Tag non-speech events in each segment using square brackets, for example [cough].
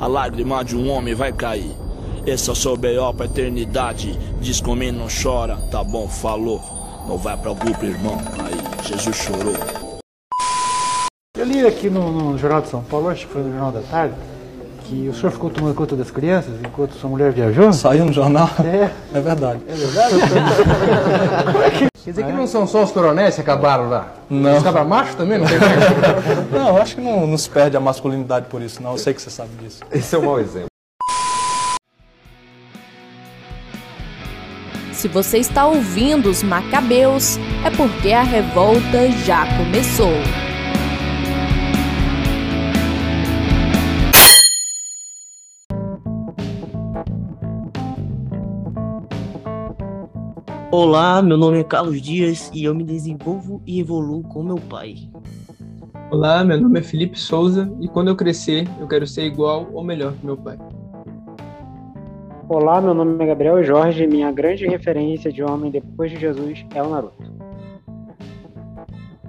a lágrima de um homem vai cair. Esse é o seu B.O. pra eternidade. Diz comigo, não chora, tá bom, falou. Não vai pra grupo, irmão. Aí, Jesus chorou. Eu li aqui no, no Jornal de São Paulo, acho que foi no Jornal da Tarde, que o senhor ficou tomando conta das crianças enquanto sua mulher viajou? Saiu no jornal? É. É verdade. É verdade? [laughs] Quer dizer que não são só os coronéis que acabaram lá? Não. Os cabra macho também não tem [laughs] Não, acho que não, não se perde a masculinidade por isso, não. Eu sei que você sabe disso. Esse é um mau exemplo. Se você está ouvindo os Macabeus, é porque a revolta já começou. Olá, meu nome é Carlos Dias e eu me desenvolvo e evoluo com meu pai. Olá, meu nome é Felipe Souza e quando eu crescer, eu quero ser igual ou melhor que meu pai. Olá, meu nome é Gabriel Jorge e minha grande referência de homem depois de Jesus é o Naruto.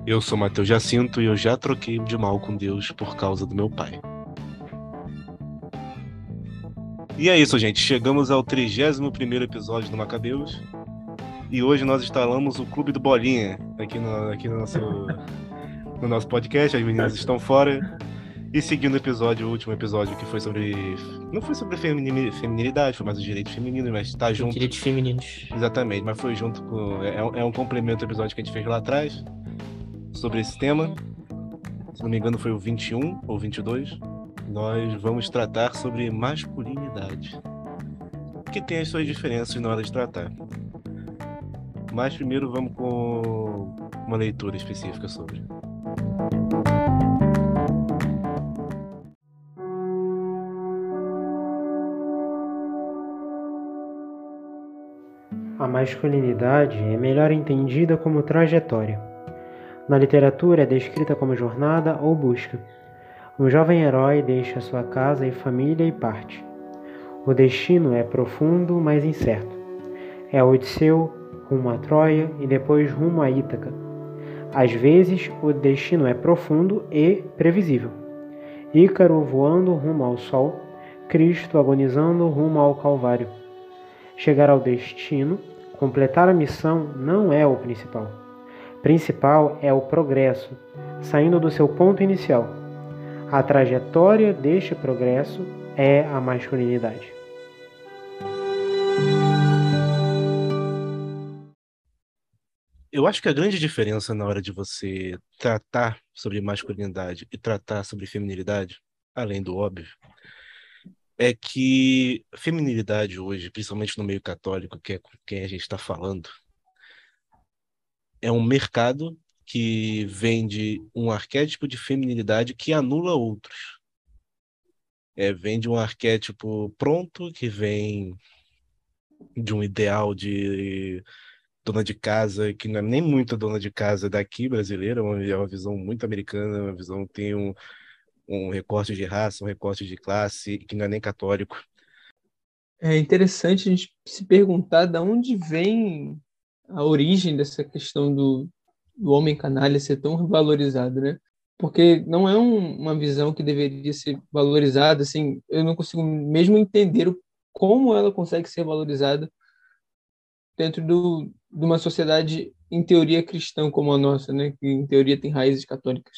Eu sou Matheus Jacinto e eu já troquei de mal com Deus por causa do meu pai. E é isso, gente. Chegamos ao 31º episódio do Macabeus. E hoje nós instalamos o Clube do Bolinha aqui no, aqui no, nosso, no nosso podcast. As meninas estão fora. E seguindo o episódio, o último episódio que foi sobre. Não foi sobre femini- feminilidade, foi mais os direitos femininos, mas tá junto. Direitos femininos. Exatamente, mas foi junto com. É, um- é um complemento ao episódio que a gente fez lá atrás sobre esse tema. Se não me engano, foi o 21 ou 22. Nós vamos tratar sobre masculinidade. Que tem as suas diferenças na hora de tratar. Mas primeiro vamos com uma leitura específica sobre. A masculinidade é melhor entendida como trajetória. Na literatura é descrita como jornada ou busca. Um jovem herói deixa sua casa e família e parte. O destino é profundo, mas incerto. É Odisseu rumo a Troia e depois rumo a Ítaca. Às vezes, o destino é profundo e previsível. Ícaro voando rumo ao sol, Cristo agonizando rumo ao Calvário. Chegar ao destino, completar a missão não é o principal. Principal é o progresso, saindo do seu ponto inicial. A trajetória deste progresso é a masculinidade. Eu acho que a grande diferença na hora de você tratar sobre masculinidade e tratar sobre feminilidade, além do óbvio, é que feminilidade hoje, principalmente no meio católico, que é com quem a gente está falando, é um mercado que vende um arquétipo de feminilidade que anula outros. É, vende um arquétipo pronto que vem de um ideal de dona de casa, que não é nem muito dona de casa daqui brasileira, é uma, é uma visão muito americana, uma visão que tem um, um recorte de raça, um recorte de classe, que não é nem católico. É interessante a gente se perguntar de onde vem a origem dessa questão do, do homem canalha ser tão valorizado, né? Porque não é um, uma visão que deveria ser valorizada, assim, eu não consigo mesmo entender o, como ela consegue ser valorizada dentro do, de uma sociedade em teoria cristã como a nossa, né? Que em teoria tem raízes católicas.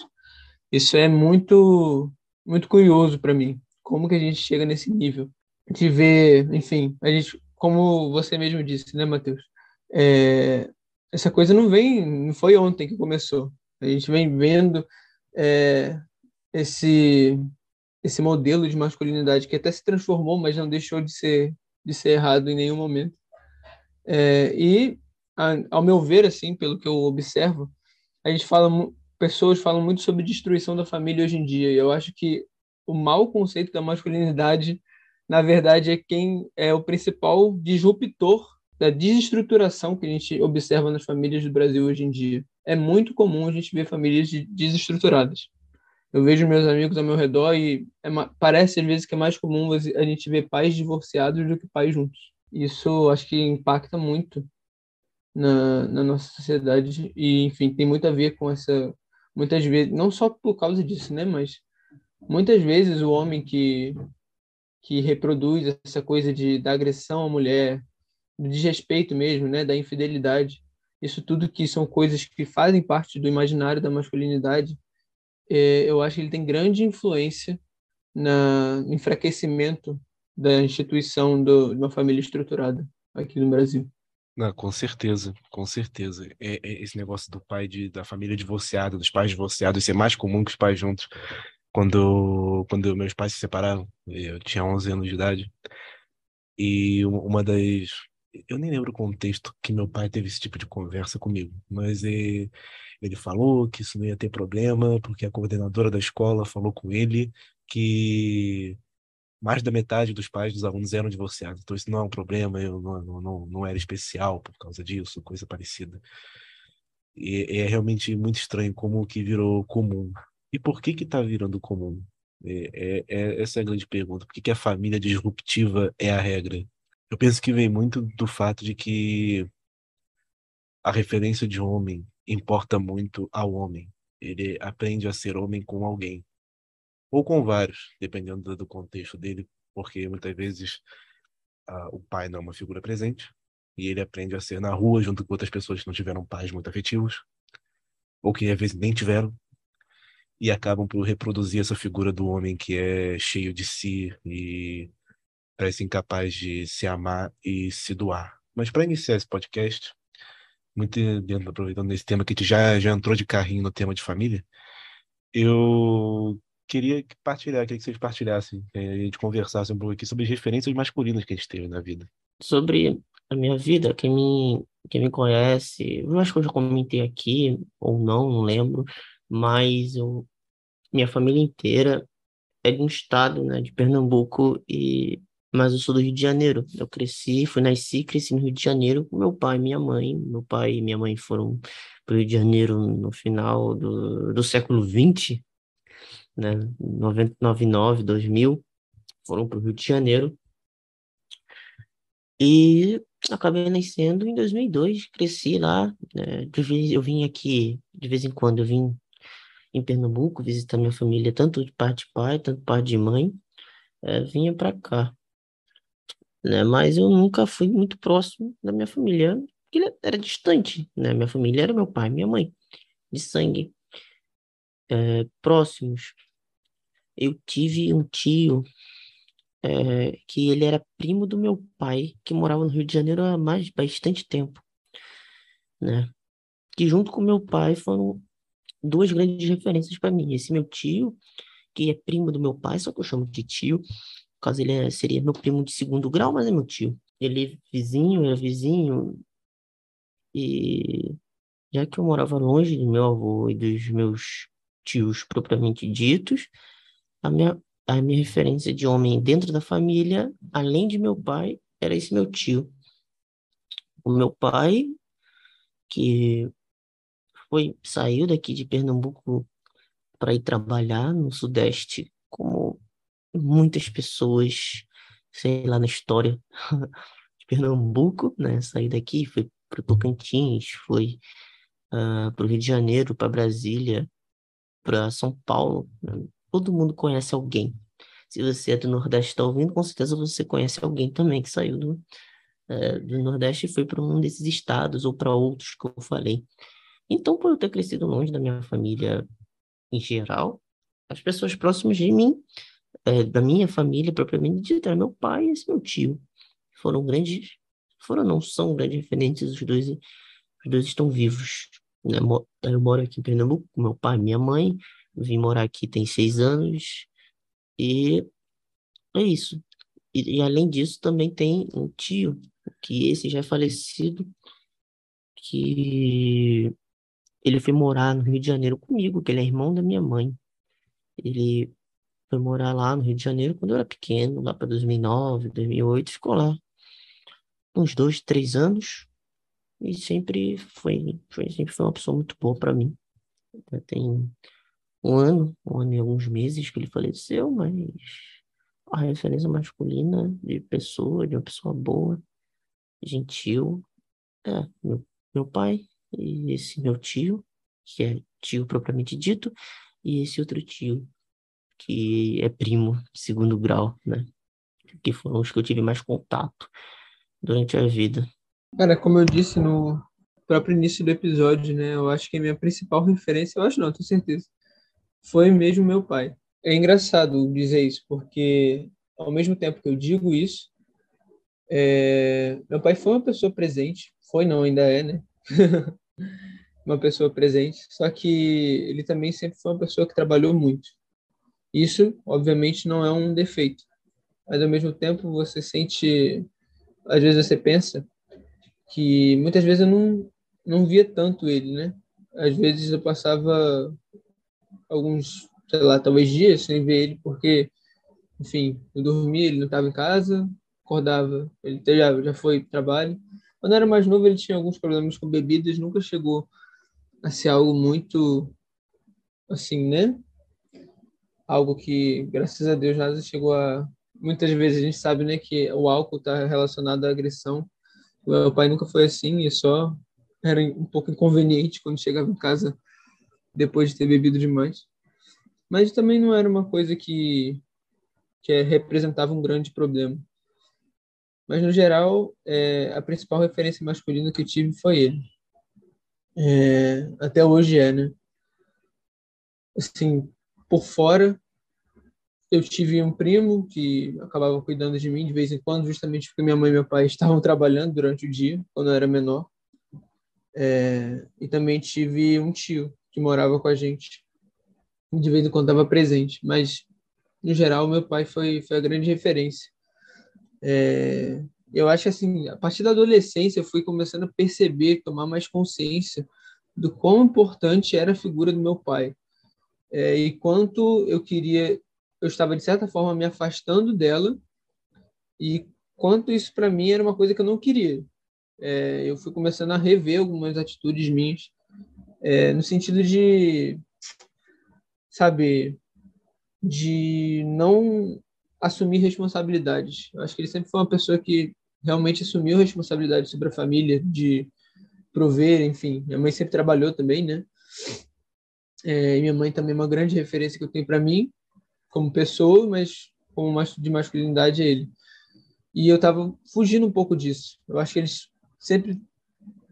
Isso é muito muito curioso para mim. Como que a gente chega nesse nível de ver, enfim, a gente, como você mesmo disse, né, Matheus? É, essa coisa não vem, não foi ontem que começou. A gente vem vendo é, esse esse modelo de masculinidade que até se transformou, mas não deixou de ser de ser errado em nenhum momento. É, e ao meu ver, assim, pelo que eu observo, a gente fala pessoas falam muito sobre destruição da família hoje em dia. E eu acho que o mau conceito da masculinidade, na verdade, é quem é o principal disruptor da desestruturação que a gente observa nas famílias do Brasil hoje em dia. É muito comum a gente ver famílias de- desestruturadas. Eu vejo meus amigos ao meu redor e é parece às vezes que é mais comum a gente ver pais divorciados do que pais juntos. Isso acho que impacta muito na, na nossa sociedade e, enfim, tem muito a ver com essa. Muitas vezes, não só por causa disso, né? Mas muitas vezes o homem que que reproduz essa coisa de, da agressão à mulher, do desrespeito mesmo, né, da infidelidade. Isso tudo que são coisas que fazem parte do imaginário da masculinidade, é, eu acho que ele tem grande influência na, enfraquecimento da instituição do, de uma família estruturada aqui no Brasil. Não, com certeza, com certeza. É, é esse negócio do pai de, da família divorciada, dos pais divorciados, isso é mais comum que os pais juntos. Quando, quando meus pais se separaram, eu tinha 11 anos de idade, e uma das. Eu nem lembro o contexto que meu pai teve esse tipo de conversa comigo, mas é, ele falou que isso não ia ter problema, porque a coordenadora da escola falou com ele que mais da metade dos pais dos alunos eram divorciados. Então isso não é um problema, eu não, não, não, era especial por causa disso, coisa parecida. E é realmente muito estranho como que virou comum. E por que que tá virando comum? É, é, é essa é a grande pergunta. Por que, que a família disruptiva é a regra? Eu penso que vem muito do fato de que a referência de homem importa muito ao homem. Ele aprende a ser homem com alguém ou com vários, dependendo do contexto dele, porque muitas vezes uh, o pai não é uma figura presente e ele aprende a ser na rua junto com outras pessoas que não tiveram pais muito afetivos ou que às vezes nem tiveram e acabam por reproduzir essa figura do homem que é cheio de si e parece incapaz de se amar e se doar. Mas para iniciar esse podcast, muito dentro, aproveitando esse tema que já, já entrou de carrinho no tema de família, eu queria partilhar, queria que vocês partilhassem, a gente conversasse um pouco aqui sobre as referências masculinas que a gente teve na vida. Sobre a minha vida, quem me, quem me conhece, eu acho que eu já comentei aqui, ou não, não lembro, mas eu, minha família inteira é de um estado, né, de Pernambuco, e mas eu sou do Rio de Janeiro. Eu cresci, fui nasci, cresci no Rio de Janeiro com meu pai e minha mãe. Meu pai e minha mãe foram para o Rio de Janeiro no final do, do século XX, né, 99, 2000, foram para o Rio de Janeiro. E acabei nascendo em 2002, cresci lá. Né, eu vim aqui, de vez em quando, eu vim em Pernambuco visitar minha família, tanto de parte de pai, tanto de parte de mãe. É, vinha para cá. Né, mas eu nunca fui muito próximo da minha família, porque era distante. Né? Minha família era meu pai, minha mãe, de sangue é, próximos. Eu tive um tio é, que ele era primo do meu pai, que morava no Rio de Janeiro há mais bastante tempo, né? Que junto com meu pai foram duas grandes referências para mim. Esse meu tio, que é primo do meu pai, só que eu chamo de tio, caso ele é, seria meu primo de segundo grau, mas é meu tio. Ele é vizinho, é vizinho, e já que eu morava longe do meu avô e dos meus tios propriamente ditos, a minha, a minha referência de homem dentro da família, além de meu pai, era esse meu tio. O meu pai, que foi saiu daqui de Pernambuco para ir trabalhar no Sudeste, como muitas pessoas, sei lá, na história [laughs] de Pernambuco, né? Saí daqui, fui para Tocantins, foi uh, ah, para o Rio de Janeiro, para Brasília, para São Paulo. Né? Todo mundo conhece alguém. Se você é do Nordeste está ouvindo, com certeza você conhece alguém também que saiu do, é, do Nordeste e foi para um desses estados ou para outros que eu falei. Então, por eu ter crescido longe da minha família em geral, as pessoas próximas de mim, é, da minha família propriamente dita, meu pai e esse meu tio. Foram grandes foram, não são grandes referentes, os dois, os dois estão vivos. Né? Eu moro aqui em Pernambuco com meu pai e minha mãe, vim morar aqui tem seis anos, e é isso. E, e além disso, também tem um tio, que esse já é falecido, que ele foi morar no Rio de Janeiro comigo, que ele é irmão da minha mãe. Ele foi morar lá no Rio de Janeiro quando eu era pequeno, lá para 2009, 2008, ficou lá uns dois, três anos e sempre foi, foi sempre foi uma pessoa muito boa para mim. Já tem um ano, um ano e alguns meses que ele faleceu, mas a referência masculina de pessoa, de uma pessoa boa, gentil, é meu, meu pai e esse meu tio, que é tio propriamente dito, e esse outro tio, que é primo segundo grau, né? que foram os que eu tive mais contato durante a vida. Cara, como eu disse no próprio início do episódio, né? Eu acho que a minha principal referência, eu acho não, tenho certeza, foi mesmo meu pai. É engraçado dizer isso, porque ao mesmo tempo que eu digo isso, é... meu pai foi uma pessoa presente, foi não, ainda é, né? [laughs] uma pessoa presente, só que ele também sempre foi uma pessoa que trabalhou muito. Isso, obviamente, não é um defeito, mas ao mesmo tempo você sente, às vezes você pensa que muitas vezes eu não não via tanto ele, né? Às vezes eu passava alguns, sei lá, talvez dias sem ver ele, porque, enfim, eu dormia, ele não estava em casa, acordava, ele já, já foi para trabalho. Quando era mais novo, ele tinha alguns problemas com bebidas, nunca chegou a ser algo muito, assim, né? Algo que, graças a Deus, nada chegou a. Muitas vezes a gente sabe, né, que o álcool está relacionado à agressão. Meu pai nunca foi assim, e só era um pouco inconveniente quando chegava em casa depois de ter bebido demais. Mas também não era uma coisa que, que representava um grande problema. Mas, no geral, é, a principal referência masculina que eu tive foi ele. É, até hoje é, né? Assim, por fora, eu tive um primo que acabava cuidando de mim de vez em quando, justamente porque minha mãe e meu pai [laughs] estavam trabalhando durante o dia, quando eu era menor. É, e também tive um tio que morava com a gente. De vez em quando estava presente, mas no geral meu pai foi, foi a grande referência. É, eu acho que assim, a partir da adolescência eu fui começando a perceber, tomar mais consciência do quão importante era a figura do meu pai. É, e quanto eu queria, eu estava de certa forma me afastando dela e quanto isso para mim era uma coisa que eu não queria é, eu fui começando a rever algumas atitudes minhas, é, no sentido de, sabe, de não assumir responsabilidades. Eu acho que ele sempre foi uma pessoa que realmente assumiu responsabilidade sobre a família, de prover, enfim. Minha mãe sempre trabalhou também, né? É, minha mãe também é uma grande referência que eu tenho para mim, como pessoa, mas como de masculinidade é ele. E eu estava fugindo um pouco disso. Eu acho que eles sempre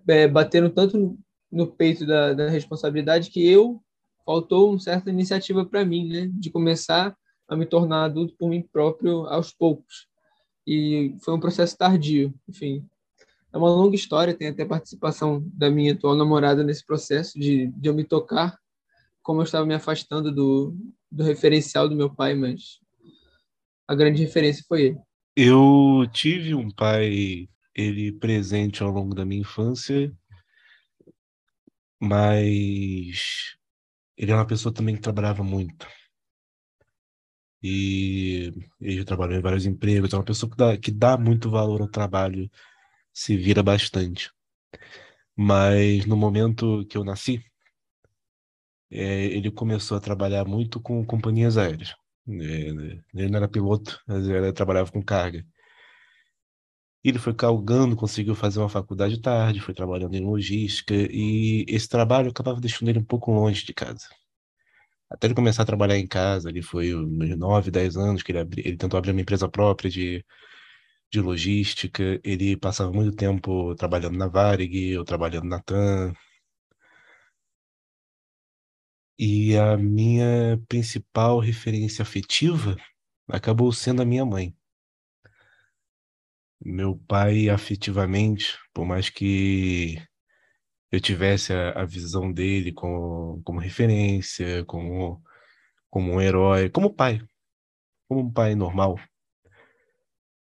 é, bateram tanto no, no peito da, da, responsabilidade que eu faltou uma certa iniciativa para mim, né, de começar a me tornar adulto por mim próprio aos poucos. E foi um processo tardio, enfim. É uma longa história, tem até participação da minha atual namorada nesse processo de, de eu me tocar, como eu estava me afastando do, do referencial do meu pai, mas a grande referência foi ele. Eu tive um pai ele presente ao longo da minha infância, mas ele é uma pessoa também que trabalhava muito. E ele trabalhou em vários empregos, é uma pessoa que dá, que dá muito valor ao trabalho, se vira bastante. Mas no momento que eu nasci, é, ele começou a trabalhar muito com companhias aéreas. É, ele não era piloto, mas ele trabalhava com carga. Ele foi calgando, conseguiu fazer uma faculdade tarde, foi trabalhando em logística, e esse trabalho acabava deixando ele um pouco longe de casa. Até ele começar a trabalhar em casa, ele foi uns 9, 10 anos que ele, abri, ele tentou abrir uma empresa própria de, de logística, ele passava muito tempo trabalhando na Varig, ou trabalhando na TAM. E a minha principal referência afetiva acabou sendo a minha mãe. Meu pai, afetivamente, por mais que eu tivesse a, a visão dele como, como referência, como, como um herói, como pai, como um pai normal,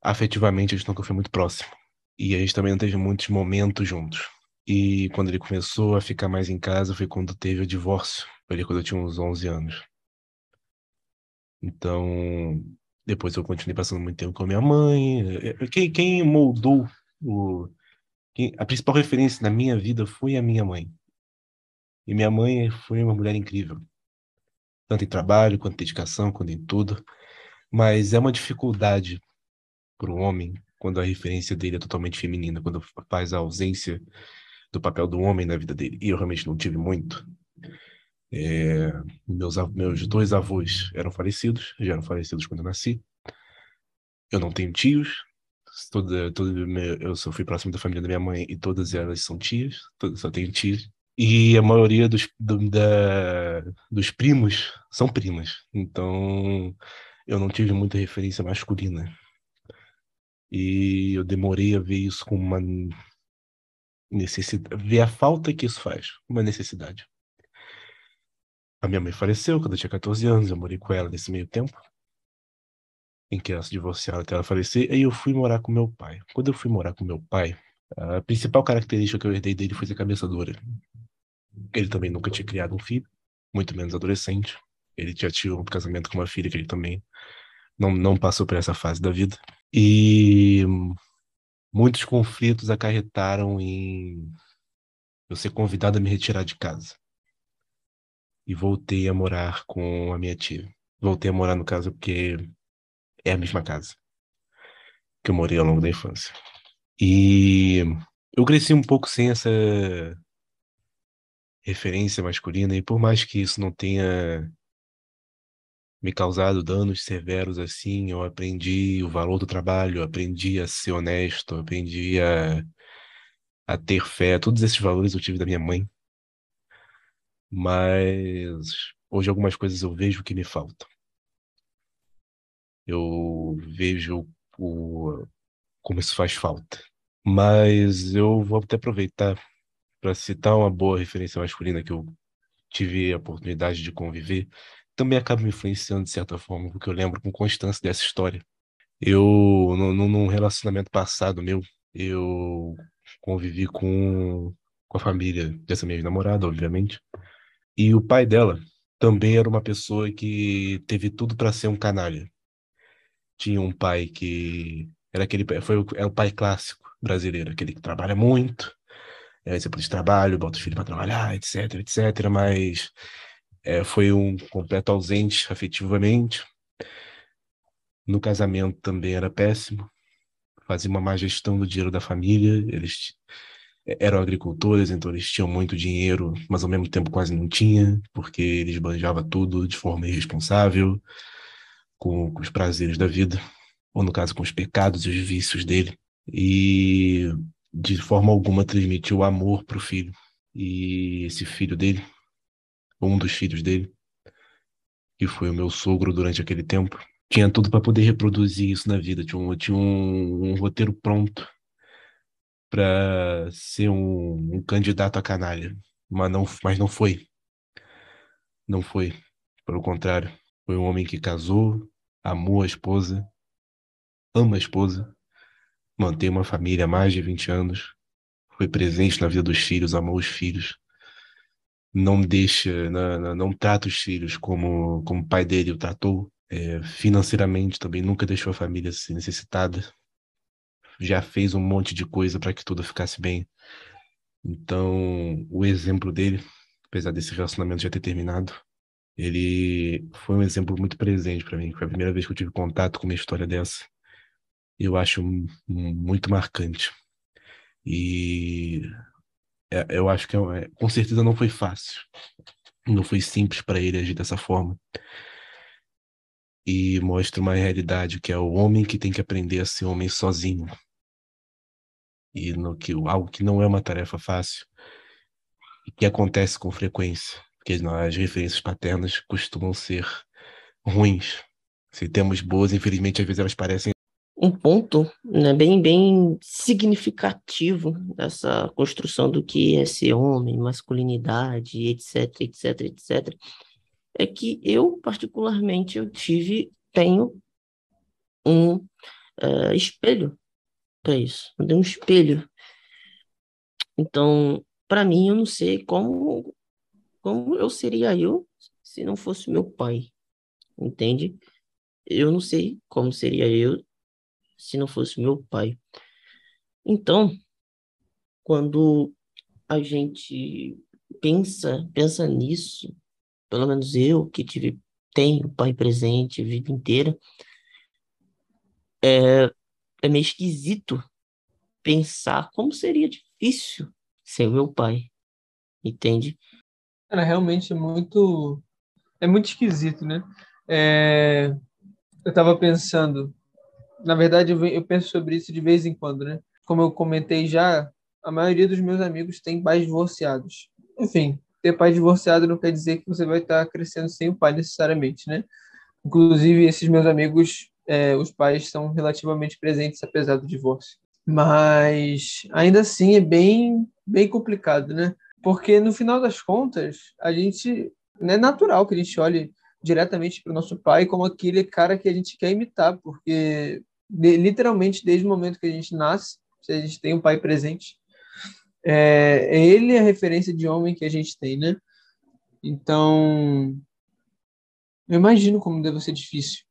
afetivamente a gente nunca foi muito próximo. E a gente também não teve muitos momentos juntos. E quando ele começou a ficar mais em casa foi quando teve o divórcio. Ali quando eu tinha uns 11 anos. Então, depois eu continuei passando muito tempo com a minha mãe. É, é, quem, quem moldou o. Quem, a principal referência na minha vida foi a minha mãe. E minha mãe foi uma mulher incrível. Tanto em trabalho, quanto em dedicação, quanto em tudo. Mas é uma dificuldade para o homem quando a referência dele é totalmente feminina, quando faz a ausência do papel do homem na vida dele. E eu realmente não tive muito. É, meus, meus dois avós eram falecidos, já eram falecidos quando eu nasci. eu não tenho tios. Toda, toda, eu só fui próximo da família da minha mãe e todas elas são tias, todas, só tenho tias. E a maioria dos, do, da, dos primos são primas. Então eu não tive muita referência masculina. E eu demorei a ver isso com uma necessidade, ver a falta que isso faz, uma necessidade. A minha mãe faleceu quando eu tinha 14 anos, eu morei com ela nesse meio tempo, em que ela se divorciou até ela falecer, e eu fui morar com meu pai. Quando eu fui morar com meu pai, a principal característica que eu herdei dele foi ser cabeça dura. Ele também nunca tinha criado um filho, muito menos adolescente. Ele já tinha um casamento com uma filha que ele também não, não passou por essa fase da vida. E muitos conflitos acarretaram em eu ser convidado a me retirar de casa. E voltei a morar com a minha tia. Voltei a morar no caso porque é a mesma casa que eu morei ao longo da infância. E eu cresci um pouco sem essa referência masculina, e por mais que isso não tenha me causado danos severos assim, eu aprendi o valor do trabalho, eu aprendi a ser honesto, eu aprendi a, a ter fé, todos esses valores eu tive da minha mãe. Mas hoje algumas coisas eu vejo que me faltam. Eu vejo o, como isso faz falta. Mas eu vou até aproveitar para citar uma boa referência masculina que eu tive a oportunidade de conviver, também acaba me influenciando de certa forma, porque eu lembro com constância dessa história. Eu, num relacionamento passado meu, eu convivi com, com a família dessa minha namorada, obviamente, e o pai dela também era uma pessoa que teve tudo para ser um canalha. Tinha um pai que era aquele foi o, é o pai clássico brasileiro, aquele que trabalha muito, é, exemplo de trabalho, bota os filhos para trabalhar, etc, etc, mas é, foi um completo ausente afetivamente. No casamento também era péssimo, fazia uma má gestão do dinheiro da família, eles eram agricultores, então eles tinham muito dinheiro, mas ao mesmo tempo quase não tinha, porque eles banjavam tudo de forma irresponsável, com, com os prazeres da vida, ou no caso com os pecados e os vícios dele. E de forma alguma transmitiu amor para o filho. E esse filho dele, um dos filhos dele, que foi o meu sogro durante aquele tempo, tinha tudo para poder reproduzir isso na vida. Tinha um, tinha um, um roteiro pronto para ser um, um, candidato a canalha, mas não, mas não foi. Não foi. Pelo contrário, foi um homem que casou, amou a esposa, ama a esposa mantém uma família há mais de 20 anos, foi presente na vida dos filhos, amou os filhos, não deixa, não, não trata os filhos como, como o pai dele o tratou, é, financeiramente também nunca deixou a família se necessitada, já fez um monte de coisa para que tudo ficasse bem. Então, o exemplo dele, apesar desse relacionamento já ter terminado, ele foi um exemplo muito presente para mim. Foi a primeira vez que eu tive contato com uma história dessa eu acho muito marcante. E é, eu acho que é, com certeza não foi fácil. Não foi simples para ele agir dessa forma. E mostra uma realidade que é o homem que tem que aprender a ser homem sozinho. E no que algo que não é uma tarefa fácil e que acontece com frequência, porque as referências paternas costumam ser ruins. Se temos boas, infelizmente às vezes elas parecem um ponto né, bem, bem significativo dessa construção do que é ser homem, masculinidade, etc, etc, etc, é que eu, particularmente, eu tive, tenho um uh, espelho para isso. Eu tenho um espelho. Então, para mim, eu não sei como, como eu seria eu se não fosse meu pai, entende? Eu não sei como seria eu se não fosse meu pai. Então, quando a gente pensa, pensa nisso, pelo menos eu que tive tenho pai presente a vida inteira, é, é meio esquisito pensar como seria difícil ser meu pai, entende? Cara, realmente é muito é muito esquisito, né? É, eu estava pensando na verdade, eu penso sobre isso de vez em quando, né? Como eu comentei já, a maioria dos meus amigos tem pais divorciados. Enfim, ter pai divorciado não quer dizer que você vai estar crescendo sem o pai necessariamente, né? Inclusive, esses meus amigos, é, os pais são relativamente presentes apesar do divórcio. Mas ainda assim é bem, bem complicado, né? Porque no final das contas, a gente não é natural que a gente olhe diretamente para o nosso pai como aquele cara que a gente quer imitar, porque literalmente desde o momento que a gente nasce, se a gente tem um pai presente, é, é ele a referência de homem que a gente tem, né? Então, eu imagino como deve ser difícil.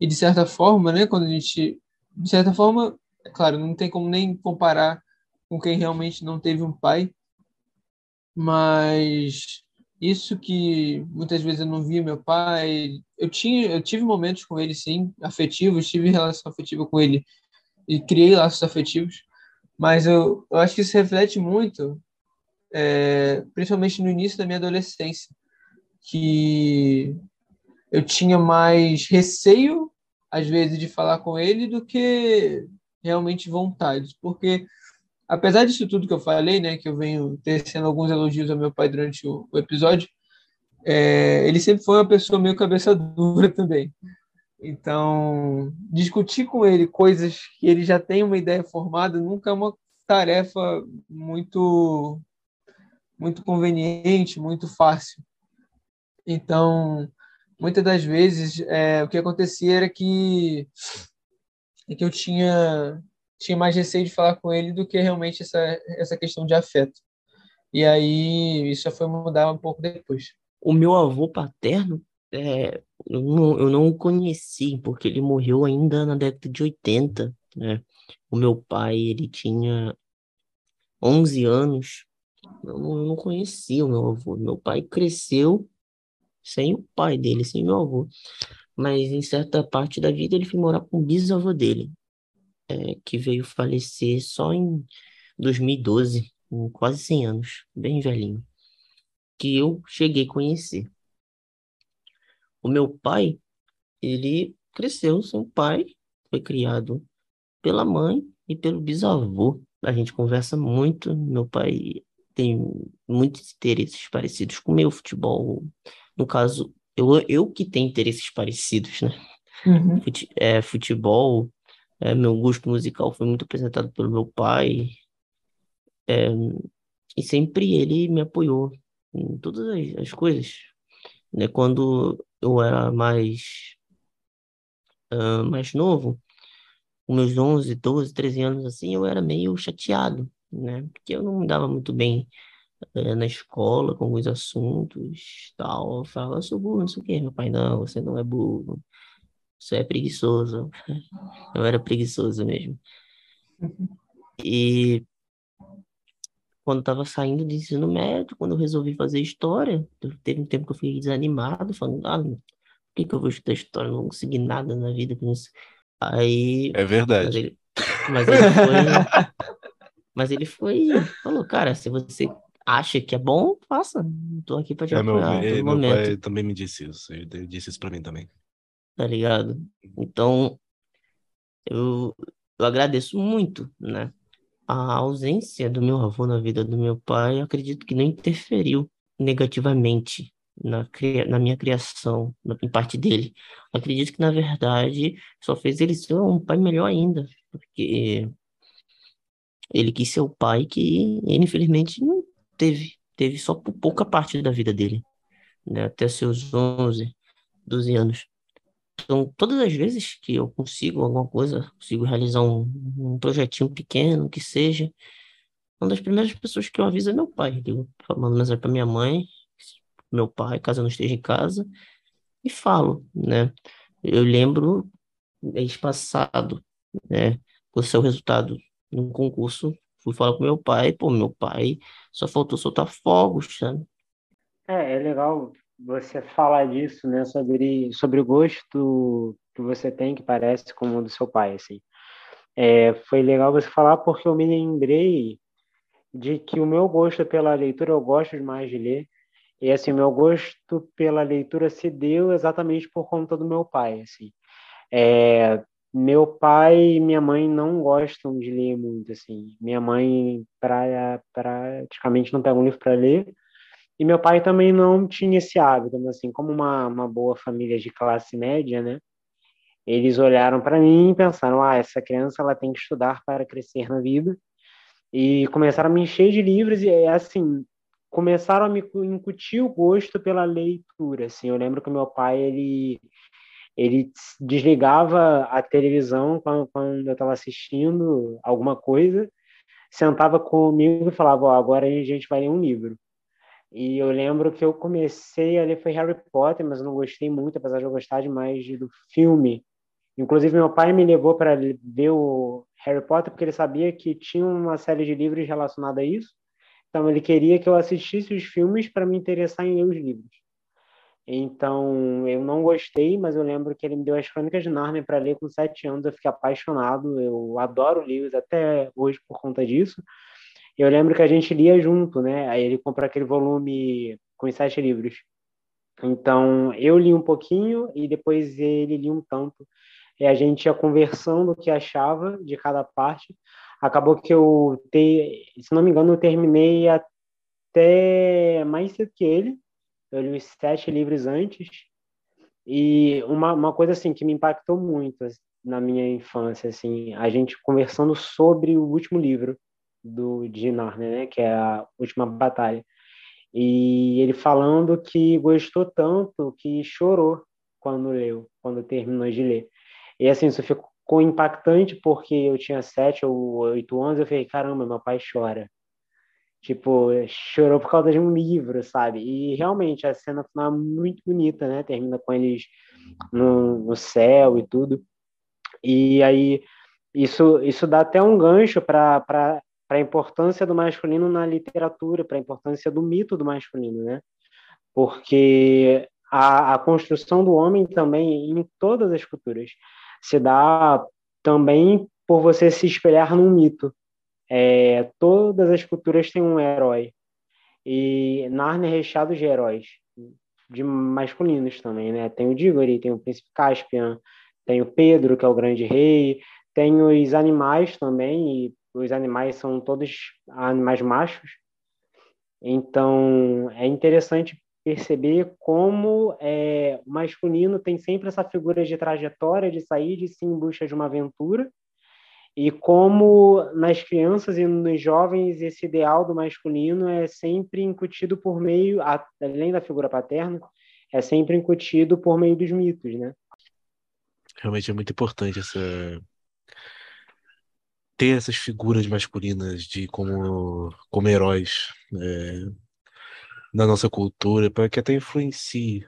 E de certa forma, né, quando a gente, de certa forma, é claro, não tem como nem comparar com quem realmente não teve um pai, mas isso que muitas vezes eu não via meu pai, eu tinha, eu tive momentos com ele sim, afetivos, tive relação afetiva com ele e criei laços afetivos, mas eu, eu acho que isso reflete muito, é, principalmente no início da minha adolescência, que eu tinha mais receio às vezes de falar com ele do que realmente vontade, porque apesar disso tudo que eu falei, né, que eu venho tecendo alguns elogios ao meu pai durante o, o episódio, é, ele sempre foi uma pessoa meio cabeça dura [laughs] também. Então, discutir com ele coisas que ele já tem uma ideia formada nunca é uma tarefa muito muito conveniente, muito fácil. Então, muitas das vezes é, o que acontecia era que é que eu tinha tinha mais receio de falar com ele do que realmente essa, essa questão de afeto. E aí isso já foi mudar um pouco depois. O meu avô paterno, é, eu, não, eu não o conheci, porque ele morreu ainda na década de 80, né? O meu pai, ele tinha 11 anos, eu não, eu não conhecia o meu avô. Meu pai cresceu sem o pai dele, sem meu avô. Mas em certa parte da vida ele foi morar com o bisavô dele é, que veio falecer só em 2012, com quase 100 anos, bem velhinho, que eu cheguei a conhecer. O meu pai, ele cresceu sem pai, foi criado pela mãe e pelo bisavô. A gente conversa muito, meu pai tem muitos interesses parecidos com o meu futebol. No caso, eu, eu que tenho interesses parecidos, né? Uhum. Fute, é, futebol, é, meu gosto musical foi muito apresentado pelo meu pai. É, e sempre ele me apoiou em todas as, as coisas. Né? Quando eu era mais, uh, mais novo, com meus 11, 12, 13 anos assim, eu era meio chateado, né? Porque eu não me dava muito bem uh, na escola com alguns assuntos, tal. Eu falava, eu sou burro, não sei o quê. Meu pai, não, você não é burro. Você é preguiçoso. [laughs] Eu era preguiçoso mesmo. E quando estava saindo do ensino médio, quando eu resolvi fazer história, teve um tempo que eu fiquei desanimado, falando, ah, por que, que eu vou estudar história? Não vou conseguir nada na vida com isso. Aí. É verdade. Mas ele, mas ele foi. [laughs] mas ele foi. Falou, cara, se você acha que é bom, faça. Estou aqui para te É, apoiar meu, meu momento. pai também me disse isso. Ele disse isso pra mim também. tá ligado? Então, eu, eu agradeço muito, né? A ausência do meu avô na vida do meu pai, acredito que não interferiu negativamente na, na minha criação, na- em parte dele. Acredito que, na verdade, só fez ele ser um pai melhor ainda, porque ele quis ser o pai que ele, infelizmente, não teve. Teve só por pouca parte da vida dele, né? Até seus 11, 12 anos. Então, todas as vezes que eu consigo alguma coisa, consigo realizar um, um projetinho pequeno, que seja, uma das primeiras pessoas que eu aviso é meu pai. Eu mando mensagem para minha mãe, meu pai, caso eu não esteja em casa, e falo, né? Eu lembro, mês passado, né? O seu resultado num concurso, fui falar com meu pai, pô, meu pai só faltou soltar fogos, sabe? É, é legal você falar disso, né, sobre, sobre o gosto que você tem, que parece com o do seu pai, assim. É, foi legal você falar porque eu me lembrei de que o meu gosto pela leitura, eu gosto demais de ler, e assim, meu gosto pela leitura se deu exatamente por conta do meu pai, assim. É, Meu pai e minha mãe não gostam de ler muito, assim. Minha mãe pra, praticamente não pega um livro para ler. E meu pai também não tinha esse hábito, mas assim, como uma, uma boa família de classe média, né? Eles olharam para mim e pensaram: ah, essa criança ela tem que estudar para crescer na vida. E começaram a me encher de livros e assim, começaram a me incutir o gosto pela leitura, assim. Eu lembro que meu pai ele ele desligava a televisão quando, quando eu estava assistindo alguma coisa, sentava comigo e falava: oh, agora a gente vai ler um livro. E eu lembro que eu comecei a ler foi Harry Potter, mas não gostei muito, apesar de eu gostar demais do filme. Inclusive, meu pai me levou para ver o Harry Potter porque ele sabia que tinha uma série de livros relacionada a isso. Então, ele queria que eu assistisse os filmes para me interessar em ler os livros. Então, eu não gostei, mas eu lembro que ele me deu as Crônicas de Narnia para ler com sete anos. Eu fiquei apaixonado. Eu adoro livros até hoje por conta disso. Eu lembro que a gente lia junto, né? Aí ele comprou aquele volume com os sete livros. Então, eu li um pouquinho e depois ele lia um tanto. E a gente ia conversando o que achava de cada parte. Acabou que eu, te, se não me engano, eu terminei até mais cedo que ele. Eu li os sete livros antes. E uma, uma coisa assim que me impactou muito na minha infância, assim, a gente conversando sobre o último livro do de Narnia, né, que é a última batalha. E ele falando que gostou tanto que chorou quando leu, quando terminou de ler. E assim, isso ficou impactante porque eu tinha sete ou oito anos, eu falei, caramba, meu pai chora. Tipo, chorou por causa de um livro, sabe? E realmente a cena final é muito bonita, né? Termina com eles no, no céu e tudo. E aí isso, isso dá até um gancho para a importância do masculino na literatura, para a importância do mito do masculino, né? Porque a, a construção do homem também em todas as culturas se dá também por você se espelhar num mito. É, todas as culturas têm um herói. E Narnia é recheado de heróis, de masculinos também, né? Tem o Diggory, tem o Príncipe Caspian, tem o Pedro, que é o grande rei, tem os animais também, e os animais são todos animais machos. Então, é interessante perceber como é, o masculino tem sempre essa figura de trajetória, de sair de si em busca de uma aventura, e como nas crianças e nos jovens esse ideal do masculino é sempre incutido por meio, além da figura paterna, é sempre incutido por meio dos mitos, né? Realmente é muito importante essa ter essas figuras masculinas de como como heróis. É na nossa cultura, para que até influencie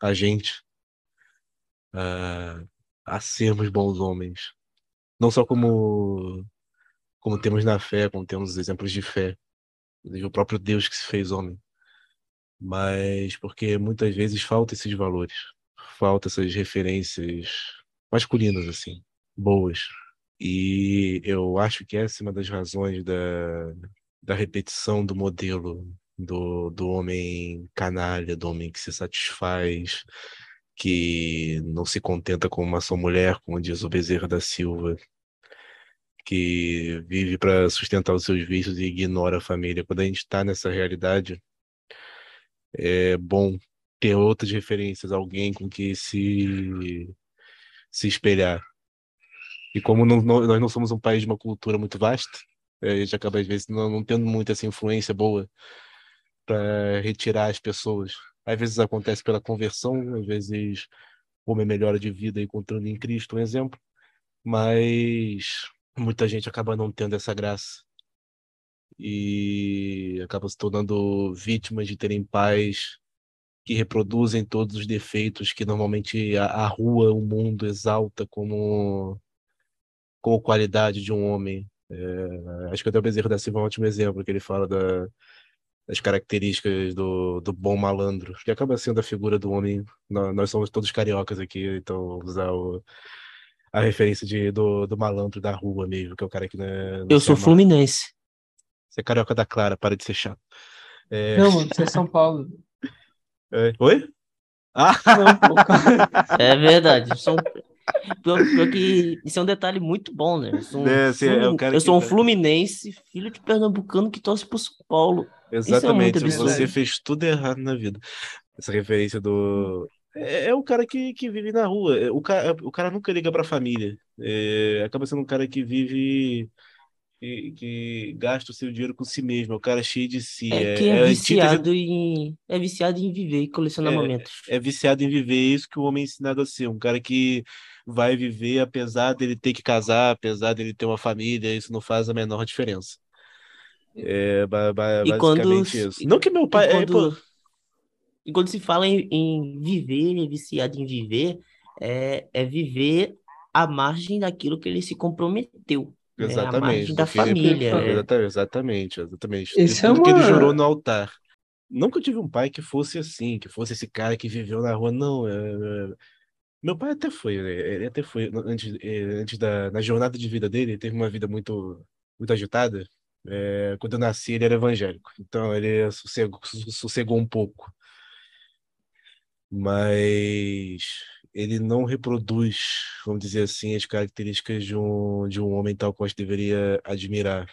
a gente uh, a sermos bons homens. Não só como, como temos na fé, como temos exemplos de fé, o próprio Deus que se fez homem, mas porque muitas vezes falta esses valores, falta essas referências masculinas, assim, boas. E eu acho que essa é uma das razões da, da repetição do modelo do, do homem canalha, do homem que se satisfaz, que não se contenta com uma só mulher, como diz o Bezerra da Silva, que vive para sustentar os seus vícios e ignora a família. Quando a gente está nessa realidade, é bom ter outras referências, alguém com que se, se espelhar. E como não, não, nós não somos um país de uma cultura muito vasta, a gente acaba às vezes não, não tendo muita essa influência boa para retirar as pessoas. Às vezes acontece pela conversão, às vezes uma melhora de vida encontrando em Cristo, um exemplo, mas muita gente acaba não tendo essa graça e acaba se tornando vítimas de terem pais que reproduzem todos os defeitos que normalmente a, a rua, o mundo exalta como, como qualidade de um homem. É, acho que até o Bezerra da Silva é um ótimo exemplo, que ele fala da, as características do, do bom malandro, que acaba sendo a figura do homem. Nós, nós somos todos cariocas aqui, então usar o, a referência de, do, do malandro da rua mesmo, que é o cara que não é. Não Eu sou fluminense. Você é carioca da Clara, para de ser chato. É... Não, mano, você é São Paulo. É... Oi? Ah! Não, é verdade. São... Isso é um detalhe muito bom, né? Eu sou um, É, assim, é eu que sou um tá- fluminense, filho de pernambucano que torce pro São Paulo. É Exatamente, absurdo. você fez tudo errado na vida. Essa referência do. É, é o cara que, que vive na rua. É, O cara, o cara nunca liga pra família. É, acaba sendo um cara que vive. Que, que gasta o seu dinheiro com si mesmo. É o cara cheio de si. É É, que é, é viciado em. É viciado em viver e colecionar momentos. é viciado em viver. É isso que o homem é ensinado a ser. Um cara que vai viver apesar dele ter que casar, apesar dele ter uma família. Isso não faz a menor diferença. É ba- ba- E quando- basicamente isso. Não que meu pai. E é, quando, pô, e quando se fala em, em viver, é viciado em viver, é, é viver à margem daquilo que ele se comprometeu. né? À Exatamente, margem da família. é. Exata- Exatamente, exatamente. De Isso é tudo que ele uma- jurou no altar. Nunca tive um pai que fosse assim, que fosse esse cara que viveu na rua, não. é- é- Meu pai até foi, né? Ele até foi, antes, é, antes da na jornada de vida dele, ele teve uma vida muito, muito agitada. É, quando eu nasci, ele era evangélico, então ele sossegou, sossegou um pouco. Mas ele não reproduz, vamos dizer assim, as características de um, de um homem tal qual a gente deveria admirar.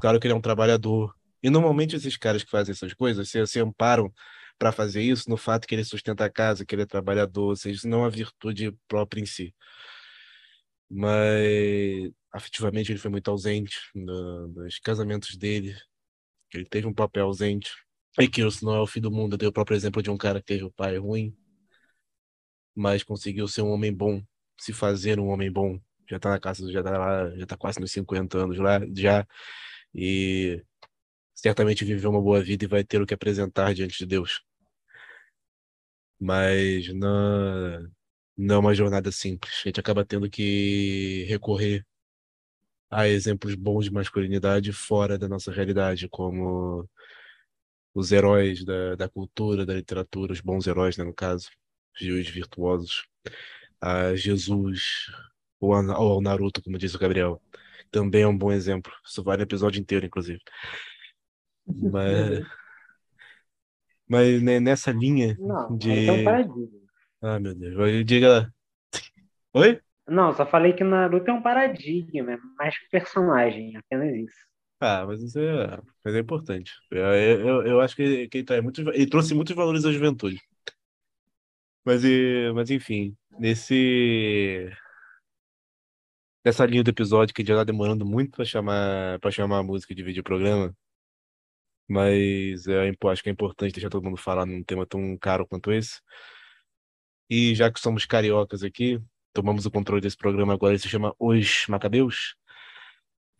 Claro que ele é um trabalhador. E normalmente esses caras que fazem essas coisas se, se amparam para fazer isso no fato que ele sustenta a casa, que ele é trabalhador, ou seja, isso não é virtude própria em si. Mas afetivamente ele foi muito ausente no- nos casamentos dele. Ele teve um papel ausente. E que isso não é o fim do mundo. Eu dei o próprio exemplo de um cara que teve o pai ruim, mas conseguiu ser um homem bom, se fazer um homem bom. Já tá na casa, já tá lá, já tá quase nos 50 anos lá, já. E certamente viveu uma boa vida e vai ter o que apresentar diante de Deus. Mas não, não é uma jornada simples. A gente acaba tendo que recorrer a exemplos bons de masculinidade fora da nossa realidade, como os heróis da, da cultura, da literatura, os bons heróis, né, no caso, os virtuosos, a Jesus ou, ao Naruto, como diz o Gabriel. Também é um bom exemplo. Isso vale o episódio inteiro, inclusive. Mas, mas né, nessa linha Não, de. É paradigma. Ah, meu Deus. Diga lá. Oi? Não, só falei que Naruto é um paradigma, é mais que personagem, apenas isso. Ah, mas isso é, mas é importante. Eu, eu, eu acho que, que ele, traz muitos, ele trouxe muitos valores à juventude. Mas, mas enfim, nesse nessa linha do episódio que já tá demorando muito para chamar para chamar a música de vídeo programa, mas é, acho que é importante deixar todo mundo falar num tema tão caro quanto esse. E já que somos cariocas aqui, tomamos o controle desse programa agora, ele se chama Os Macabeus.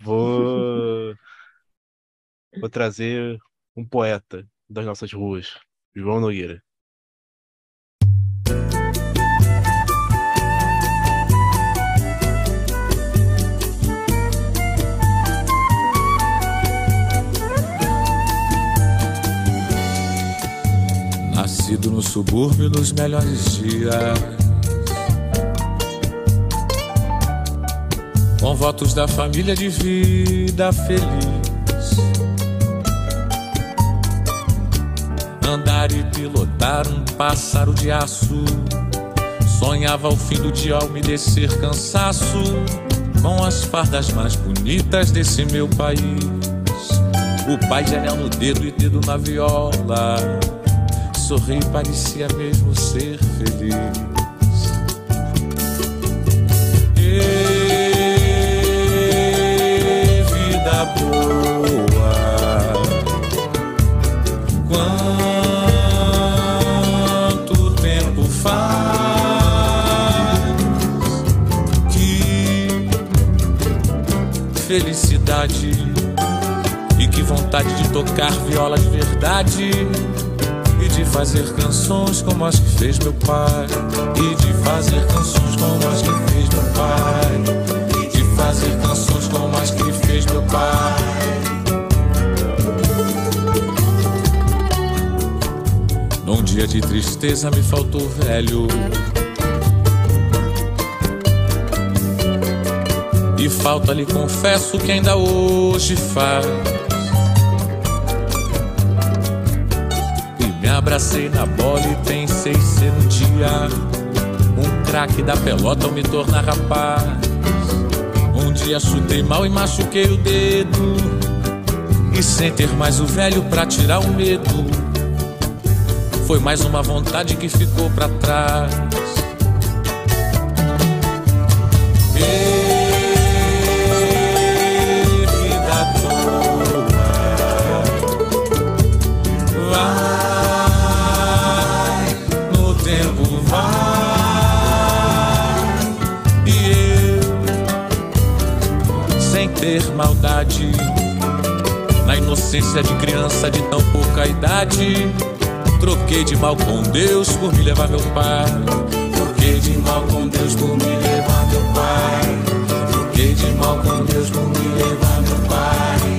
Vou [laughs] vou trazer um poeta das nossas ruas, João Nogueira. Nascido no subúrbio nos melhores dias. Com votos da família de vida feliz. Andar e pilotar um pássaro de aço. Sonhava o fim do dia ao me descer cansaço. Com as fardas mais bonitas desse meu país. O pai anel no dedo e dedo na viola. Sorri parecia mesmo ser feliz. E vida boa. Quanto tempo faz que felicidade e que vontade de tocar viola de verdade de fazer canções como as que fez meu pai. E de fazer canções como as que fez meu pai. E de fazer canções como as que fez meu pai. Num dia de tristeza me faltou velho. E falta lhe confesso que ainda hoje faz abracei na bola e pensei ser um dia Um craque da pelota ao me tornar rapaz. Um dia chutei mal e machuquei o dedo. E sem ter mais o velho pra tirar o medo. Foi mais uma vontade que ficou pra trás. Na inocência de criança de tão pouca idade, troquei de mal com Deus por me levar meu pai. Troquei de mal com Deus por me levar meu pai. Troquei de mal com Deus por me levar meu pai.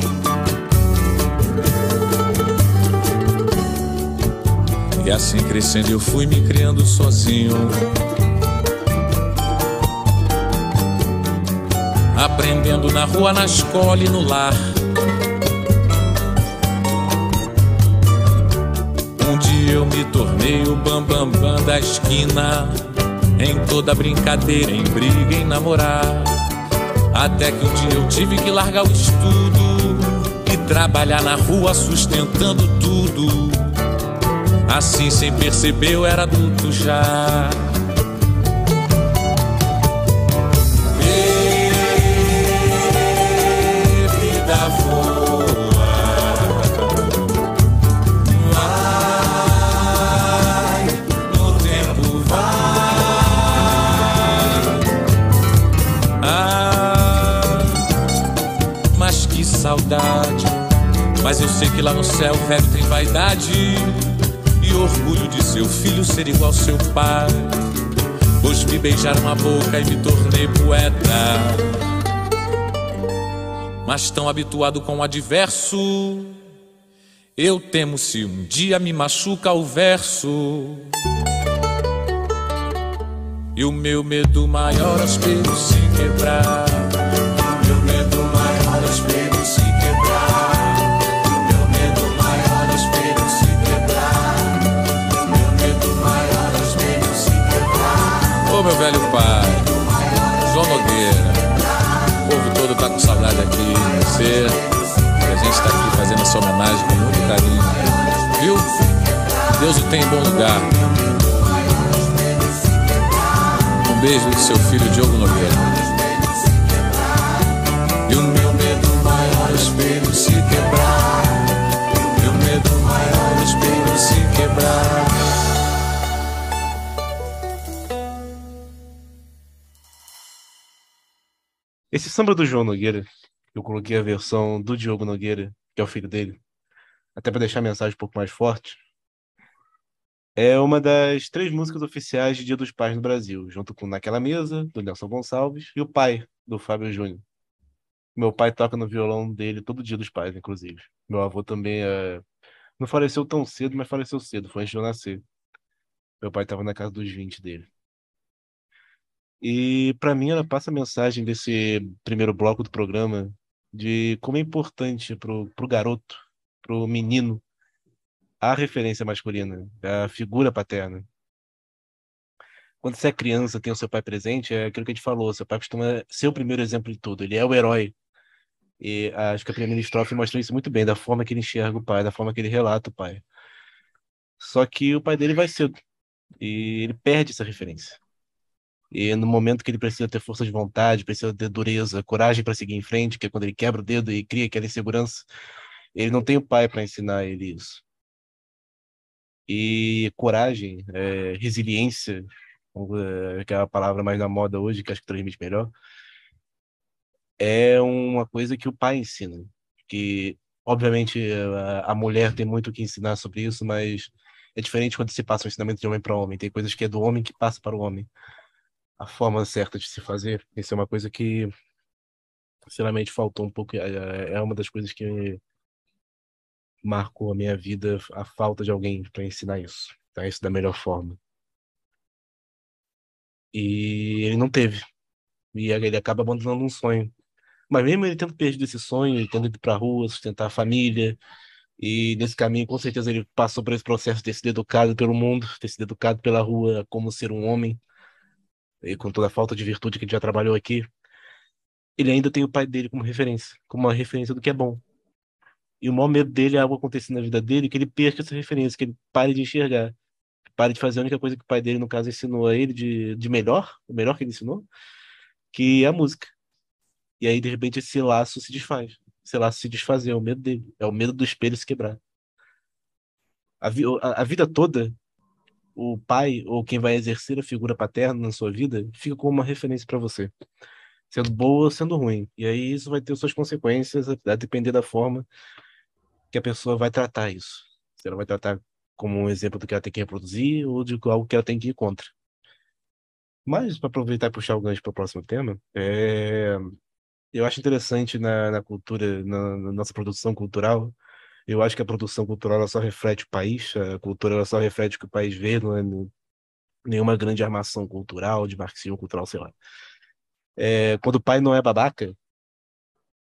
E assim crescendo eu fui me criando sozinho. Aprendendo na rua, na escola e no lar. Um dia eu me tornei o bambambam bam, bam da esquina. Em toda brincadeira, em briga, em namorar. Até que um dia eu tive que largar o estudo e trabalhar na rua sustentando tudo. Assim, sem perceber, eu era adulto já. Eu sei que lá no céu o velho tem vaidade e orgulho de seu filho ser igual seu pai. Pois me beijaram a boca e me tornei poeta. Mas tão habituado com o adverso, eu temo se um dia me machuca o verso. E o meu medo maior o espelho se quebrar. Você. E a gente tá aqui fazendo essa homenagem com muito carinho. Viu? Deus o tem em bom lugar. Um beijo do seu filho Diogo Nogueira. E o meu medo maior é o espelho se quebrar. O meu medo maior é o espelho se quebrar. Esse samba do João Nogueira, eu coloquei a versão do Diogo Nogueira, que é o filho dele, até para deixar a mensagem um pouco mais forte. É uma das três músicas oficiais de Dia dos Pais no Brasil, junto com Naquela Mesa, do Nelson Gonçalves, e o pai, do Fábio Júnior. Meu pai toca no violão dele todo dia dos pais, inclusive. Meu avô também é... não faleceu tão cedo, mas faleceu cedo, foi antes de eu nascer. Meu pai estava na casa dos 20 dele. E para mim ela passa a mensagem desse primeiro bloco do programa de como é importante pro, pro garoto, pro menino, a referência masculina, a figura paterna. Quando você é criança, tem o seu pai presente, é aquilo que a gente falou, seu pai costuma ser o primeiro exemplo de tudo, ele é o herói. E acho que a primeira estrofe mostra isso muito bem, da forma que ele enxerga o pai, da forma que ele relata o pai. Só que o pai dele vai cedo, e ele perde essa referência. E no momento que ele precisa ter força de vontade, precisa ter dureza, coragem para seguir em frente, que é quando ele quebra o dedo e cria aquela insegurança, ele não tem o pai para ensinar ele isso. E coragem, é, resiliência, é, que é a palavra mais na moda hoje, que acho que transmite melhor, é uma coisa que o pai ensina. Que, obviamente, a, a mulher tem muito o que ensinar sobre isso, mas é diferente quando se passa o ensinamento de homem para homem. Tem coisas que é do homem que passa para o homem a forma certa de se fazer. Isso é uma coisa que, sinceramente, faltou um pouco. É, é uma das coisas que marcou a minha vida, a falta de alguém para ensinar isso. Tá? Isso da melhor forma. E ele não teve. E ele acaba abandonando um sonho. Mas mesmo ele tendo perdido esse sonho, tendo ido para a rua, sustentar a família, e nesse caminho, com certeza, ele passou por esse processo de ter sido educado pelo mundo, ter sido educado pela rua como ser um homem e com toda a falta de virtude que ele já trabalhou aqui, ele ainda tem o pai dele como referência, como uma referência do que é bom. E o maior medo dele é algo acontecer na vida dele que ele perca essa referência, que ele pare de enxergar, pare de fazer a única coisa que o pai dele, no caso, ensinou a ele de, de melhor, o melhor que ele ensinou, que é a música. E aí, de repente, esse laço se desfaz. Esse laço se desfazer, é o medo dele, é o medo do espelho se quebrar. A, vi a, a vida toda, o pai ou quem vai exercer a figura paterna na sua vida fica como uma referência para você, sendo boa ou sendo ruim. E aí isso vai ter suas consequências a depender da forma que a pessoa vai tratar isso. Se ela vai tratar como um exemplo do que ela tem que reproduzir ou de algo que ela tem que ir contra. Mas, para aproveitar e puxar o gancho para o próximo tema, é... eu acho interessante na, na cultura, na, na, nossa produção cultural, eu acho que a produção cultural só reflete o país, a cultura só reflete o que o país vê, não é nenhuma grande armação cultural, de marxismo cultural, sei lá. É, quando o pai não é babaca,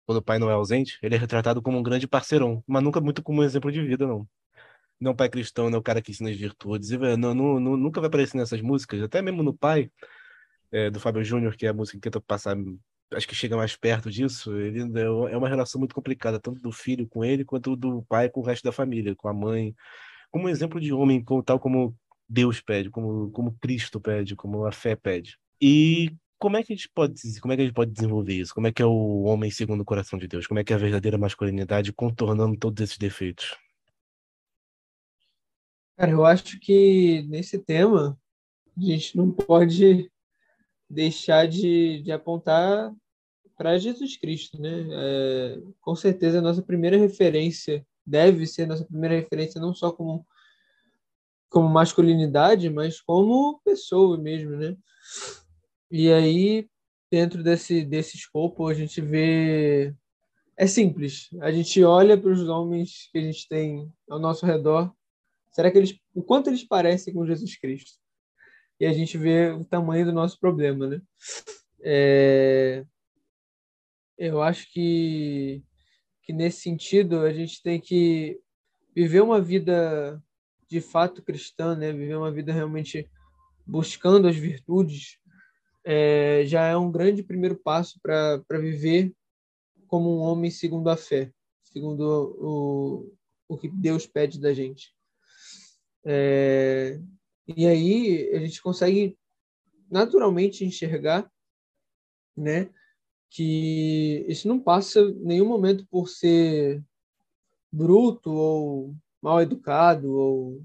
quando o pai não é ausente, ele é retratado como um grande parceirão, mas nunca muito como um exemplo de vida, não. Não é pai cristão, não é o cara que ensina as virtudes. E, não, não, não, nunca vai aparecer nessas músicas, até mesmo no pai, é, do Fábio Júnior, que é a música que tenta passar, acho que chega mais perto disso. Ele é, é uma relação muito complicada, tanto do filho com ele, quanto do pai com o resto da família, com a mãe. Como um exemplo de homem, tal como Deus pede, como, como Cristo pede, como a fé pede. E como é que a gente pode como é que a gente pode desenvolver isso? Como é que é o homem segundo o coração de Deus? Como é que é a verdadeira masculinidade contornando todos esses defeitos? Cara, eu acho que nesse tema a gente não pode deixar de, de apontar para Jesus Cristo, né? É, com certeza a nossa primeira referência deve ser nossa primeira referência não só como como masculinidade, mas como pessoa mesmo, né? E aí, dentro desse, desse escopo, a gente vê. É simples. A gente olha para os homens que a gente tem ao nosso redor. Será que eles. O quanto eles parecem com Jesus Cristo? E a gente vê o tamanho do nosso problema, né? É... Eu acho que, que nesse sentido a gente tem que viver uma vida de fato cristã, né? Viver uma vida realmente buscando as virtudes, é, já é um grande primeiro passo para viver como um homem segundo a fé, segundo o, o que Deus pede da gente. É, e aí a gente consegue naturalmente enxergar, né, que isso não passa em nenhum momento por ser bruto ou mal educado ou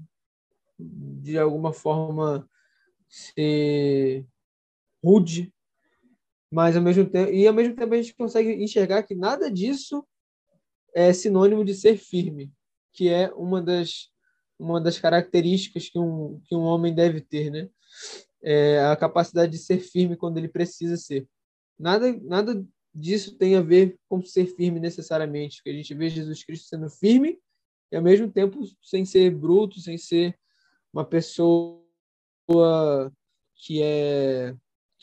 de alguma forma ser rude, mas ao mesmo tempo e ao mesmo tempo a gente consegue enxergar que nada disso é sinônimo de ser firme, que é uma das uma das características que um que um homem deve ter, né? É a capacidade de ser firme quando ele precisa ser. Nada nada disso tem a ver com ser firme necessariamente, porque a gente vê Jesus Cristo sendo firme e ao mesmo tempo sem ser bruto, sem ser uma pessoa que é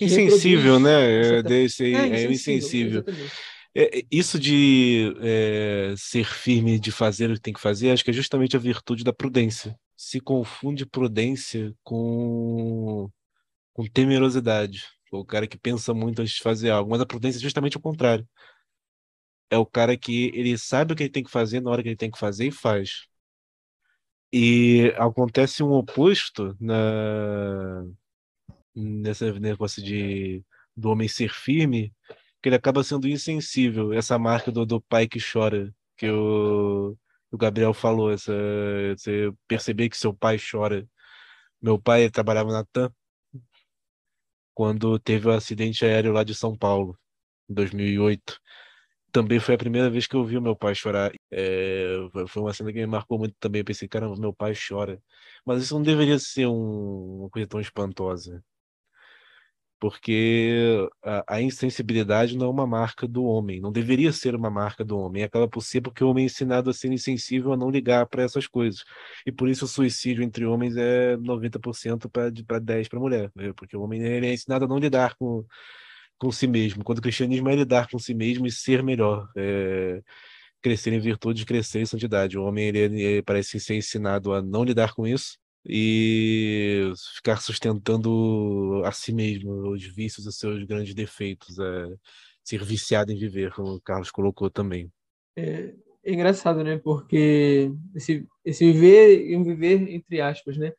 insensível, né? Desse, é, é, é insensível. É, isso de é, ser firme, de fazer o que tem que fazer, acho que é justamente a virtude da prudência. Se confunde prudência com, com temerosidade. O cara que pensa muito antes de fazer algo, mas a prudência é justamente o contrário. É o cara que ele sabe o que ele tem que fazer na hora que ele tem que fazer e faz. E acontece um oposto na, nesse negócio de do homem ser firme, que ele acaba sendo insensível. Essa marca do, do pai que chora, que o, o Gabriel falou, essa, você perceber que seu pai chora. Meu pai trabalhava na TAM quando teve o acidente aéreo lá de São Paulo, em 2008. Também foi a primeira vez que eu vi o meu pai chorar. É, foi uma cena que me marcou muito também. Eu pensei, caramba, meu pai chora. Mas isso não deveria ser um, uma coisa tão espantosa porque a, a, insensibilidade não é uma marca do homem, não deveria ser uma marca do homem, acaba por ser porque o homem é ensinado a ser insensível, a não ligar para essas coisas. E por isso o suicídio entre homens é 90% para 10% para mulher, né? porque o homem ele é ensinado a não lidar com, com si mesmo, quando o cristianismo é lidar com si mesmo e ser melhor. É, crescer em virtude, crescer em santidade. O homem ele, ele parece ser ensinado a não lidar com isso e ficar sustentando a si mesmo os vícios os seus grandes defeitos, é, ser viciado em viver, como o Carlos colocou também. É, é engraçado, né? Porque esse, esse viver e um viver entre aspas, né?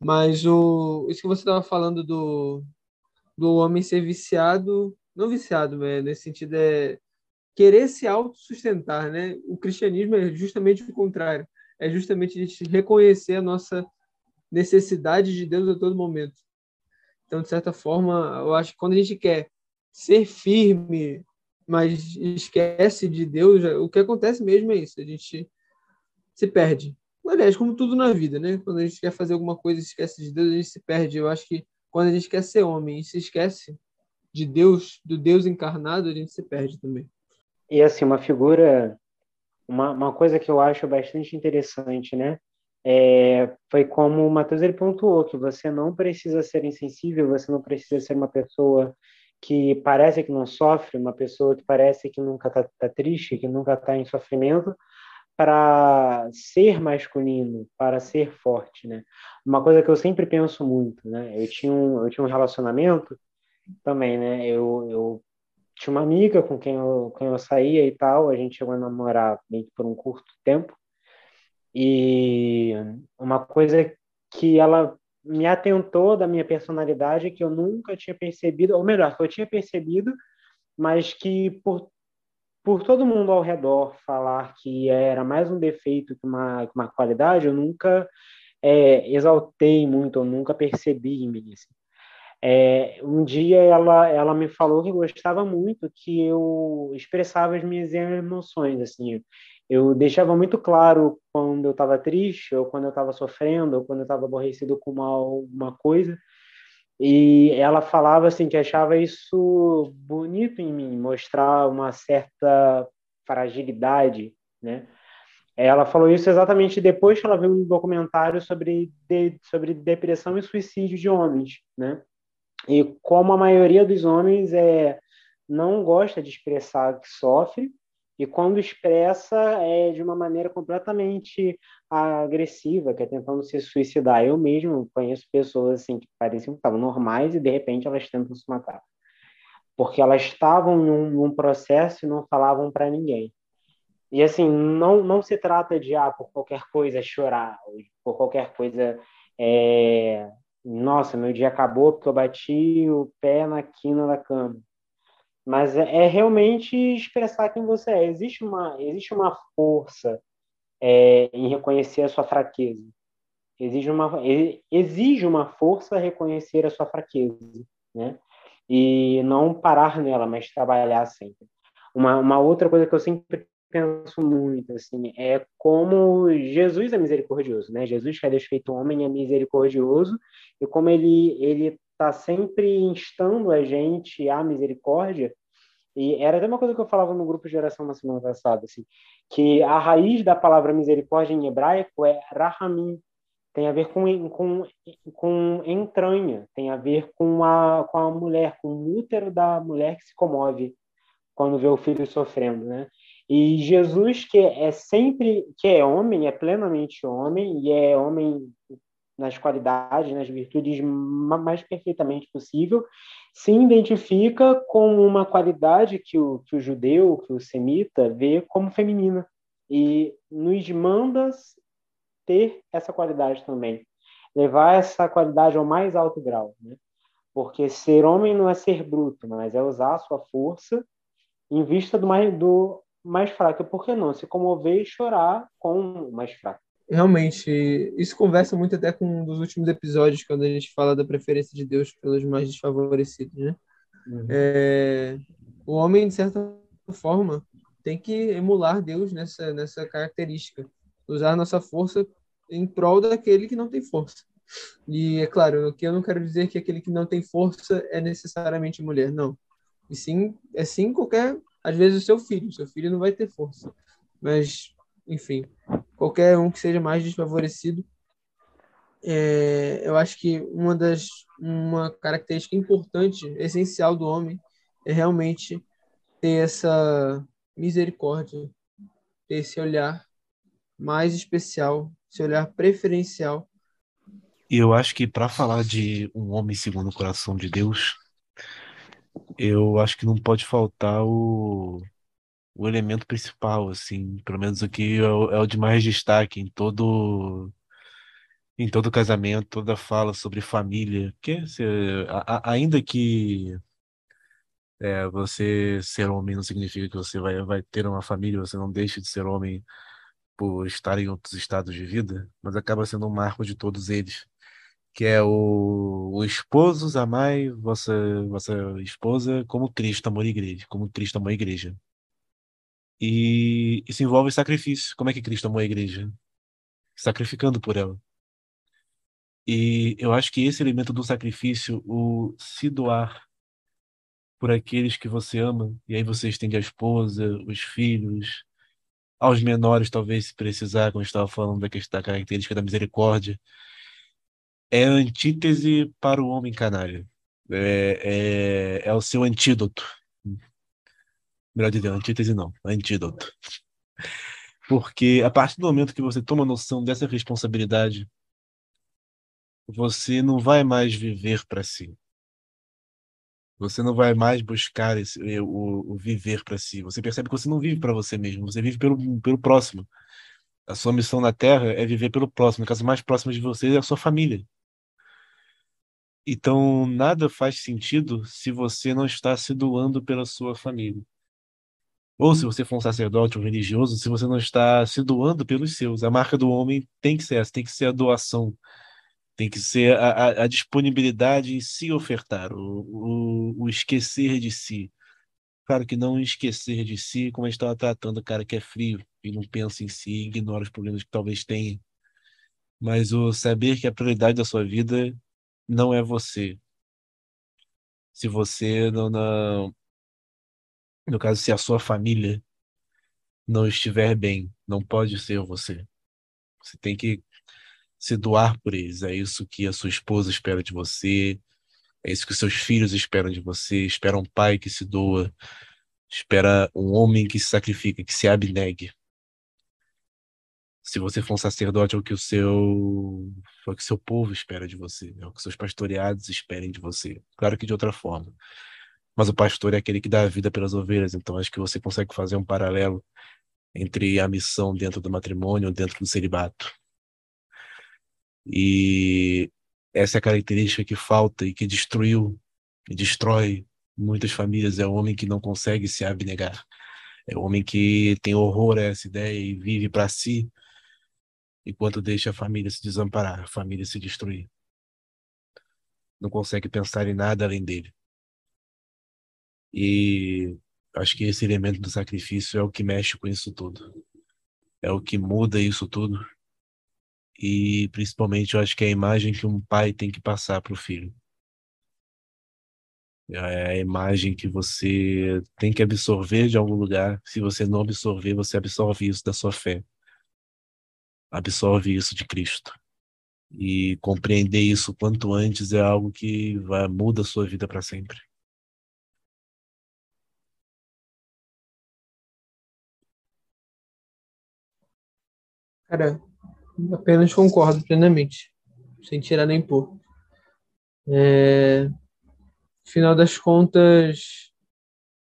Mas o, isso que você estava falando do, do homem ser viciado, não viciado, né? nesse sentido é querer se autossustentar, né? O cristianismo é justamente o contrário. É justamente a gente reconhecer a nossa necessidade de Deus a todo momento. Então, de certa forma, eu acho que quando a gente quer ser firme, mas esquece de Deus, o que acontece mesmo é isso, a gente se perde. Aliás, como tudo na vida, né? Quando a gente quer fazer alguma coisa e esquece de Deus, a gente se perde. Eu acho que quando a gente quer ser homem e se esquece de Deus, do Deus encarnado, a gente se perde também. E assim, uma figura, uma, uma coisa que eu acho bastante interessante, né? É, foi como o Matheus ele pontuou, que você não precisa ser insensível, você não precisa ser uma pessoa que parece que não sofre, uma pessoa que parece que nunca está tá triste, que nunca está em sofrimento, para ser masculino, para ser forte, né? Uma coisa que eu sempre penso muito, né? Eu tinha um, eu tinha um relacionamento também, né? Eu, eu tinha uma amiga com quem eu, com quem eu saía e tal, a gente chegou a namorar meio por um curto tempo, e uma coisa que ela me atentou da minha personalidade que eu nunca tinha percebido, ou melhor, que eu tinha percebido, mas que por, por todo mundo ao redor falar que era mais um defeito que uma, que uma qualidade, eu nunca é, exaltei muito, eu nunca percebi em mim. Assim. É, um dia ela, ela me falou que gostava muito que eu expressava as minhas emoções, assim, eu deixava muito claro quando eu estava triste, ou quando eu estava sofrendo, ou quando eu estava aborrecido com uma, uma coisa. E ela falava assim que achava isso bonito em mim, mostrar uma certa fragilidade, né? Ela falou isso exatamente depois que ela viu um documentário sobre, de, sobre depressão e suicídio de homens, né? E como a maioria dos homens é, não gosta de expressar que sofre, e quando expressa é de uma maneira completamente agressiva, que é tentando se suicidar. Eu mesmo conheço pessoas assim que pareciam que estavam normais e de repente elas tentam se matar, porque elas estavam em um, processo e não falavam para ninguém. E assim, não não se trata de ah, por qualquer coisa chorar, por qualquer coisa é... nossa, meu dia acabou porque eu bati o pé na quina da cama mas é, é, realmente expressar quem você é. Existe uma, existe uma força é, em reconhecer a sua fraqueza. Exige uma, exige uma força reconhecer a sua fraqueza, né? E não parar nela, mas trabalhar sempre. Uma, uma outra coisa que eu sempre penso muito, assim, é como Jesus é misericordioso, né? Jesus, que é Deus feito homem, é misericordioso, e como ele ele está sempre instando a gente à misericórdia, e era até uma coisa que eu falava no grupo de oração na semana passada, assim, que a raiz da palavra misericórdia em hebraico é rahamim, tem a ver com, com, com entranha, tem a ver com a, com a mulher, com o útero da mulher que se comove quando vê o filho sofrendo, né? E Jesus, que é sempre, que é homem, é plenamente homem, e é homem nas qualidades, nas virtudes mais perfeitamente possível, se identifica com uma qualidade que o, que o judeu, que o semita vê como feminina e nos manda ter essa qualidade também, levar essa qualidade ao mais alto grau, né? Porque ser homem não é ser bruto, mas é usar a sua força em vista do mais, do mais fraco. Por que não? Se comover e chorar com o mais fraco. Realmente, isso conversa muito até com um dos últimos episódios, quando a gente fala da preferência de Deus pelos mais desfavorecidos, né? Uhum. É, o homem, de certa forma, tem que emular Deus nessa, nessa característica, usar nossa força em prol daquele que não tem força. E é claro, que eu não quero dizer que aquele que não tem força é necessariamente mulher, não. E sim, é sim qualquer, às vezes o seu filho, seu filho não vai ter força. Mas, enfim, qualquer um que seja mais desfavorecido. É, eu acho que uma das uma característica importante, essencial do homem é realmente ter essa misericórdia, ter esse olhar mais especial, esse olhar preferencial E eu acho que para falar de um homem segundo o coração de Deus, eu acho que não pode faltar o, o elemento principal, assim, pelo menos o que é o, é o de mais destaque em todo em todo casamento, toda fala sobre família, que se, a, a, ainda que é, você ser homem não significa que você vai, vai ter uma família, você não deixa de ser homem por estar em outros estados de vida, mas acaba sendo um marco de todos eles, que é o, o esposos amai vossa, vossa esposa como Cristo amou a igreja, como Cristo amou a igreja. E isso envolve sacrifício. Como é que Cristo amou a igreja? Sacrificando por ela. E eu acho que esse elemento do sacrifício, o se doar por aqueles que você ama, e aí você estende a esposa, os filhos, aos menores, talvez, se precisar, como estava falando da questão da característica da misericórdia, é a antítese para o homem canalha. É, é, é o seu antídoto. Melhor dizer, antítese não, antídoto. Porque a partir do momento que você toma noção dessa responsabilidade, você não vai mais viver para si. Você não vai mais buscar esse, o, o viver para si. Você percebe que você não vive para você mesmo, você vive pelo, pelo próximo. A sua missão na Terra é viver pelo próximo. O caso mais próximo de você é a sua família. Então, nada faz sentido se você não está se doando pela sua família. Ou se você for um sacerdote ou um religioso, se você não está se doando pelos seus. A marca do homem tem que ser essa, tem que ser a doação tem que ser a, a, a disponibilidade em se ofertar, o, o, o, esquecer de si. Claro que não esquecer de si, como a gente estava tratando o cara que é frio e não pensa em si, ignora os problemas que talvez tenha. Mas o saber que a prioridade da sua vida não é você. Se você não, não no caso, se a sua família não estiver bem, não pode ser você. Você tem que se doar por eles. É isso que a sua esposa espera de você, é isso que seus filhos esperam de você. Espera um pai que se doa, espera um homem que se sacrifica, que se abnegue. Se você for um sacerdote, é o que o seu, é o que seu povo espera de você, é o que seus pastoreados esperem de você. Claro que de outra forma. Mas o pastor é aquele que dá a vida pelas ovelhas, então acho que você consegue fazer um paralelo entre a missão dentro do matrimônio, dentro do celibato. E essa é a característica que falta e que destruiu e destrói muitas famílias. É o homem que não consegue se abnegar. É o homem que tem horror a essa ideia e vive para si, enquanto deixa a família se desamparar, a família se destruir. Não consegue pensar em nada além dele. E acho que esse elemento do sacrifício é o que mexe com isso tudo. É o que muda isso tudo e principalmente eu acho que é a imagem que um pai tem que passar para o filho. É a imagem que você tem que absorver de algum lugar. Se você não absorver, você absorve isso da sua fé. Absorve isso de Cristo. E compreender isso quanto antes é algo que vai, muda a sua vida para sempre. Cara, Apenas concordo plenamente, sem tirar nem pôr. É, final das contas,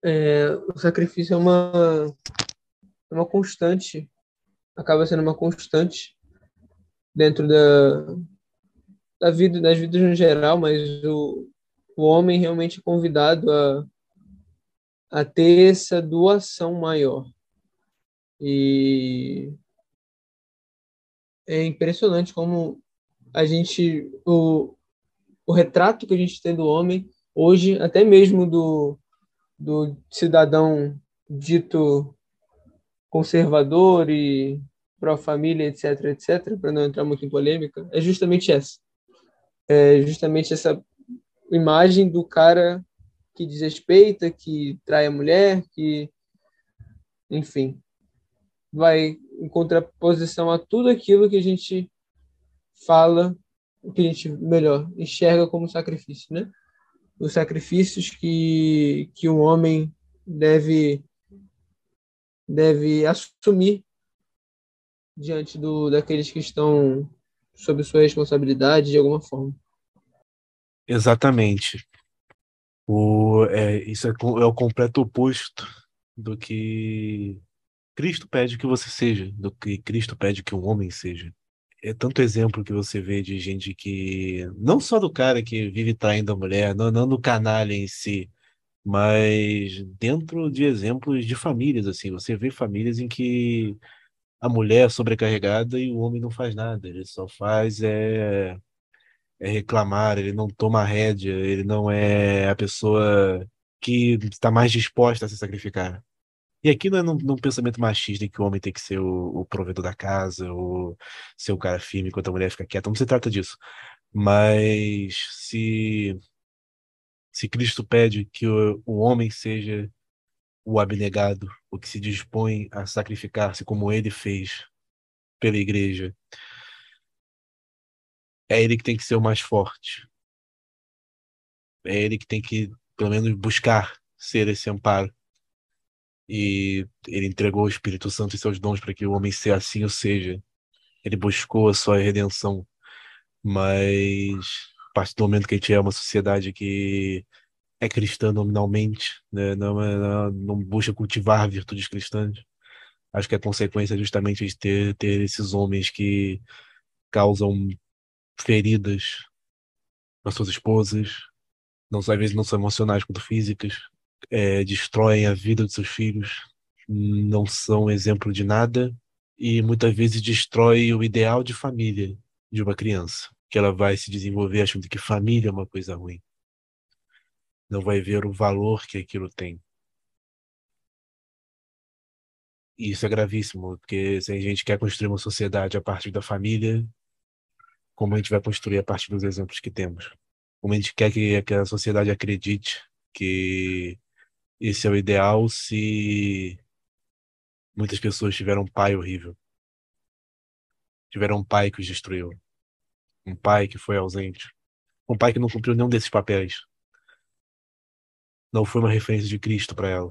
é, o sacrifício é uma, é uma constante, acaba sendo uma constante dentro da, da vida, das vidas no geral, mas o, o homem realmente é convidado a, a ter essa doação maior. E é impressionante como a gente o, o retrato que a gente tem do homem hoje, até mesmo do, do cidadão dito conservador e pró-família, etc, etc, para não entrar muito em polêmica, é justamente essa. É justamente essa imagem do cara que desrespeita, que trai a mulher, que enfim, vai em contraposição a tudo aquilo que a gente fala, que a gente, melhor, enxerga como sacrifício, né? Os sacrifícios que, que o homem deve, deve assumir diante do, daqueles que estão sobre sua responsabilidade de alguma forma. Exatamente. O, é, isso é, é o completo oposto do que Cristo pede que você seja, do que Cristo pede que um homem seja. É tanto exemplo que você vê de gente que, não só do cara que vive traindo a mulher, não, não do canalha em si, mas dentro de exemplos de famílias, assim, você vê famílias em que a mulher é sobrecarregada e o homem não faz nada, ele só faz é é reclamar, ele não toma rédea, ele não é a pessoa que está mais disposta a se sacrificar. E aqui não é num, num pensamento machista em que o homem tem que ser o, o provedor da casa, ou ser o cara firme enquanto a mulher fica quieta, não se trata disso. Mas se, se Cristo pede que o, o homem seja o abnegado, o que se dispõe a sacrificar-se como ele fez pela igreja, é ele que tem que ser o mais forte. É ele que tem que, pelo menos, buscar ser esse amparo. E ele entregou o Espírito Santo e seus dons para que o homem seja assim ou seja. Ele buscou a sua redenção. Mas, a partir do momento que a gente é uma sociedade que é cristã nominalmente, né, não, é- não, não busca cultivar virtudes cristãs, acho que a consequência é justamente de ter, ter esses homens que causam feridas nas suas esposas, não só às vezes não são emocionais quanto físicas, é, destroem a vida dos seus filhos, não são exemplo de nada e muitas vezes destrói o ideal de família de uma criança, que ela vai se desenvolver achando que família é uma coisa ruim. Não vai ver o valor que aquilo tem. E isso é gravíssimo, porque se a gente quer construir uma sociedade a partir da família, como a gente vai construir a partir dos exemplos que temos? Como a gente quer que, que a sociedade acredite que esse é o ideal se muitas pessoas tiveram um pai horrível? Tiveram um pai que os destruiu. Um pai que foi ausente. Um pai que não cumpriu nenhum desses papéis. Não foi uma referência de Cristo para ela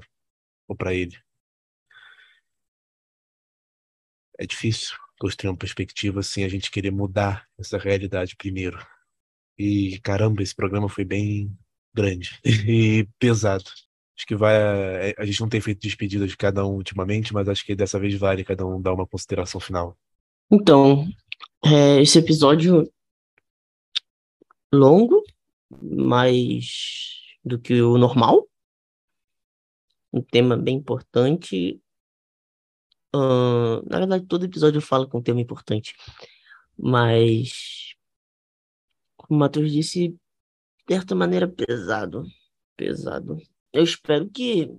ou para ele. É difícil construir uma perspectiva sem a gente querer mudar essa realidade primeiro. E caramba, esse programa foi bem grande [laughs] e pesado. Acho que vai. é, A gente não tem feito despedida de cada um ultimamente, mas acho que dessa vez vale cada um dar uma consideração final. Então, é, esse episódio longo, mais do que o normal. Um tema bem importante. Ahn, na verdade, todo episódio eu falo com um tema importante. Mas, como o Matheus disse, de certa maneira pesado. Pesado. Eu espero que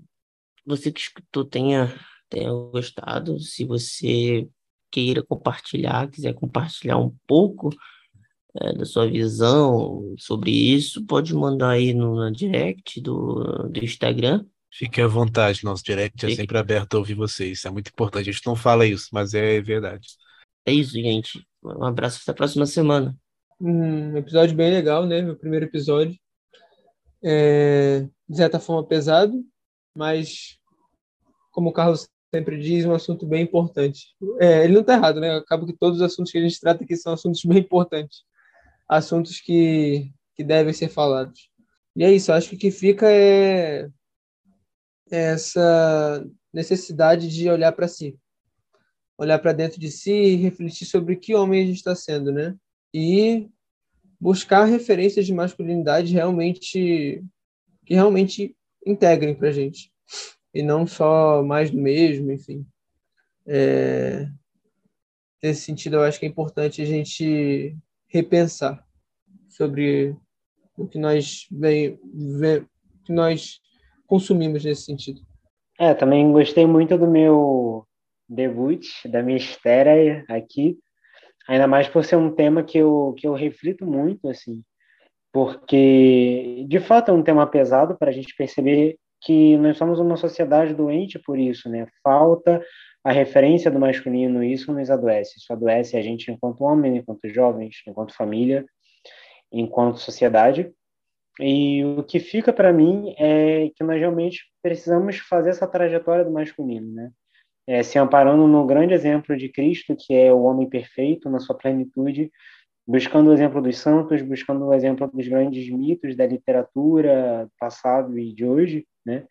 você que escutou tenha, tenha gostado. Se você queira compartilhar, quiser compartilhar um pouco é, da sua visão sobre isso, pode mandar aí no na direct do, do Instagram. Fique à vontade, nosso direct é Fique. sempre aberto a ouvir vocês. Isso é muito importante. A gente não fala isso, mas é verdade. É isso, gente. Um abraço até a próxima semana. Um episódio bem legal, né? Meu primeiro episódio. É, de certa forma pesado, mas como o Carlos sempre diz, um assunto bem importante. É, ele não está errado, né? Acaba que todos os assuntos que a gente trata aqui são assuntos bem importantes. Assuntos que, que devem ser falados. E é isso, acho que o que fica é essa necessidade de olhar para si. Olhar para dentro de si e refletir sobre que homem a gente está sendo, né? E buscar referências de masculinidade realmente que realmente integrem para gente e não só mais do mesmo, enfim. É, nesse sentido, eu acho que é importante a gente repensar sobre o que nós vem, vem que nós consumimos nesse sentido. É, também gostei muito do meu debut, da minha estreia aqui, ainda mais por ser um tema que eu, que eu reflito muito, assim, porque de fato é um tema pesado para a gente perceber que nós somos uma sociedade doente por isso, né? Falta a referência do masculino, isso nos adoece. Isso adoece a gente enquanto homem, enquanto jovens, enquanto família, enquanto sociedade. E o que fica para mim é que nós realmente precisamos fazer essa trajetória do masculino, né? É, se amparando no grande exemplo de Cristo, que é o homem perfeito na sua plenitude, buscando o exemplo dos santos, buscando o exemplo dos grandes mitos da literatura passado e de hoje, né?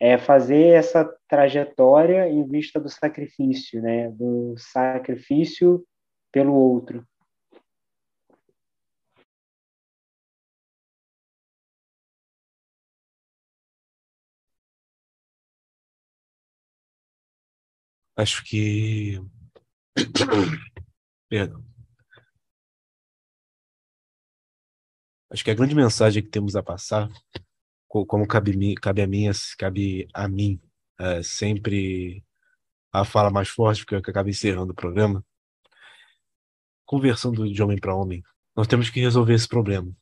É fazer essa trajetória em vista do sacrifício, né? Do sacrifício pelo outro. Acho que. [coughs] Perdão. Acho que a grande mensagem que temos a passar, como cabe, cabe a mim, cabe a mim é, sempre a fala mais forte, porque eu acabo encerrando o programa, conversando de homem para homem, nós temos que resolver esse problema.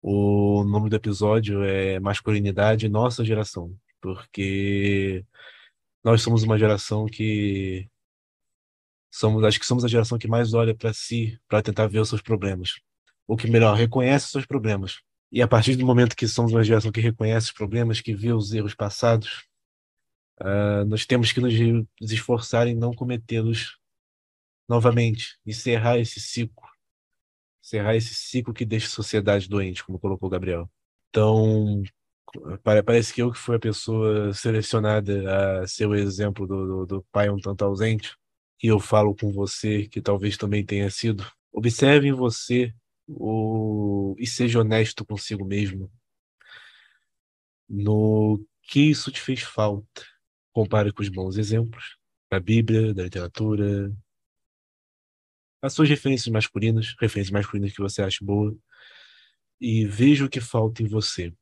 O nome do episódio é Masculinidade Nossa Geração, porque nós somos uma geração que somos, acho que somos a geração que mais olha para si para tentar ver os seus problemas. Ou que melhor, reconhece os seus problemas. E a partir do momento que somos uma geração que reconhece os problemas, que vê os erros passados, uh, nós temos que nos esforçar em não cometê-los novamente, encerrar esse ciclo. Encerrar esse ciclo que deixa a sociedade doente, como colocou o Gabriel. Então, Parece que eu que fui a pessoa selecionada a ser o exemplo do, do, do pai um tanto ausente, e eu falo com você que talvez também tenha sido. Observe em você o... e seja honesto consigo mesmo no que isso te fez falta. Compare com os bons exemplos da Bíblia, da literatura, as suas referências masculinas, referências masculinas que você acha boa, e veja o que falta em você.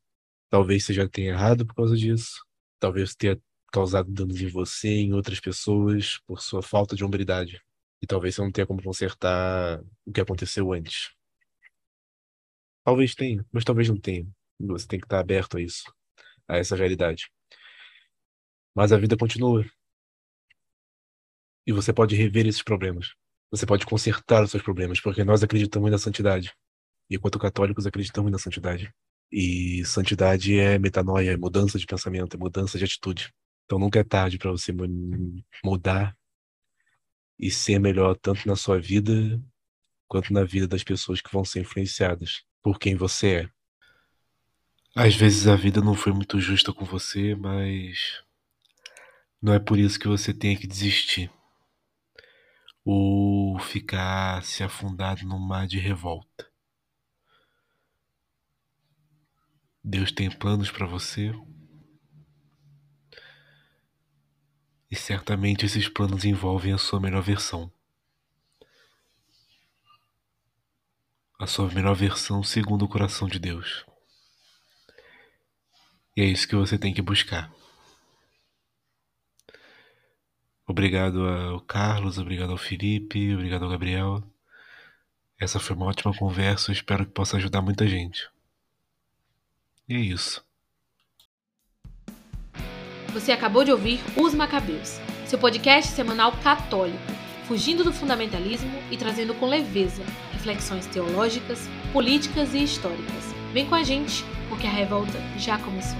Talvez você já tenha errado por causa disso. Talvez tenha causado danos em você em outras pessoas por sua falta de hombridade. E talvez você não tenha como consertar o que aconteceu antes. Talvez tenha, mas talvez não tenha. Você tem que estar aberto a isso, a essa realidade. Mas a vida continua. E você pode rever esses problemas. Você pode consertar os seus problemas, porque nós acreditamos na santidade. E enquanto católicos acreditamos na santidade. E santidade é metanoia, é mudança de pensamento, é mudança de atitude. Então nunca é tarde para você mudar e ser melhor tanto na sua vida quanto na vida das pessoas que vão ser influenciadas por quem você é. Às vezes a vida não foi muito justa com você, mas não é por isso que você tem que desistir ou ficar se afundado num mar de revolta. Deus tem planos para você. E certamente esses planos envolvem a sua melhor versão. A sua melhor versão segundo o coração de Deus. E é isso que você tem que buscar. Obrigado ao Carlos, obrigado ao Felipe, obrigado ao Gabriel. Essa foi uma ótima conversa, espero que possa ajudar muita gente. E é isso. Você acabou de ouvir Os Macabeus, seu podcast semanal católico, fugindo do fundamentalismo e trazendo com leveza reflexões teológicas, políticas e históricas. Vem com a gente, porque a revolta já começou.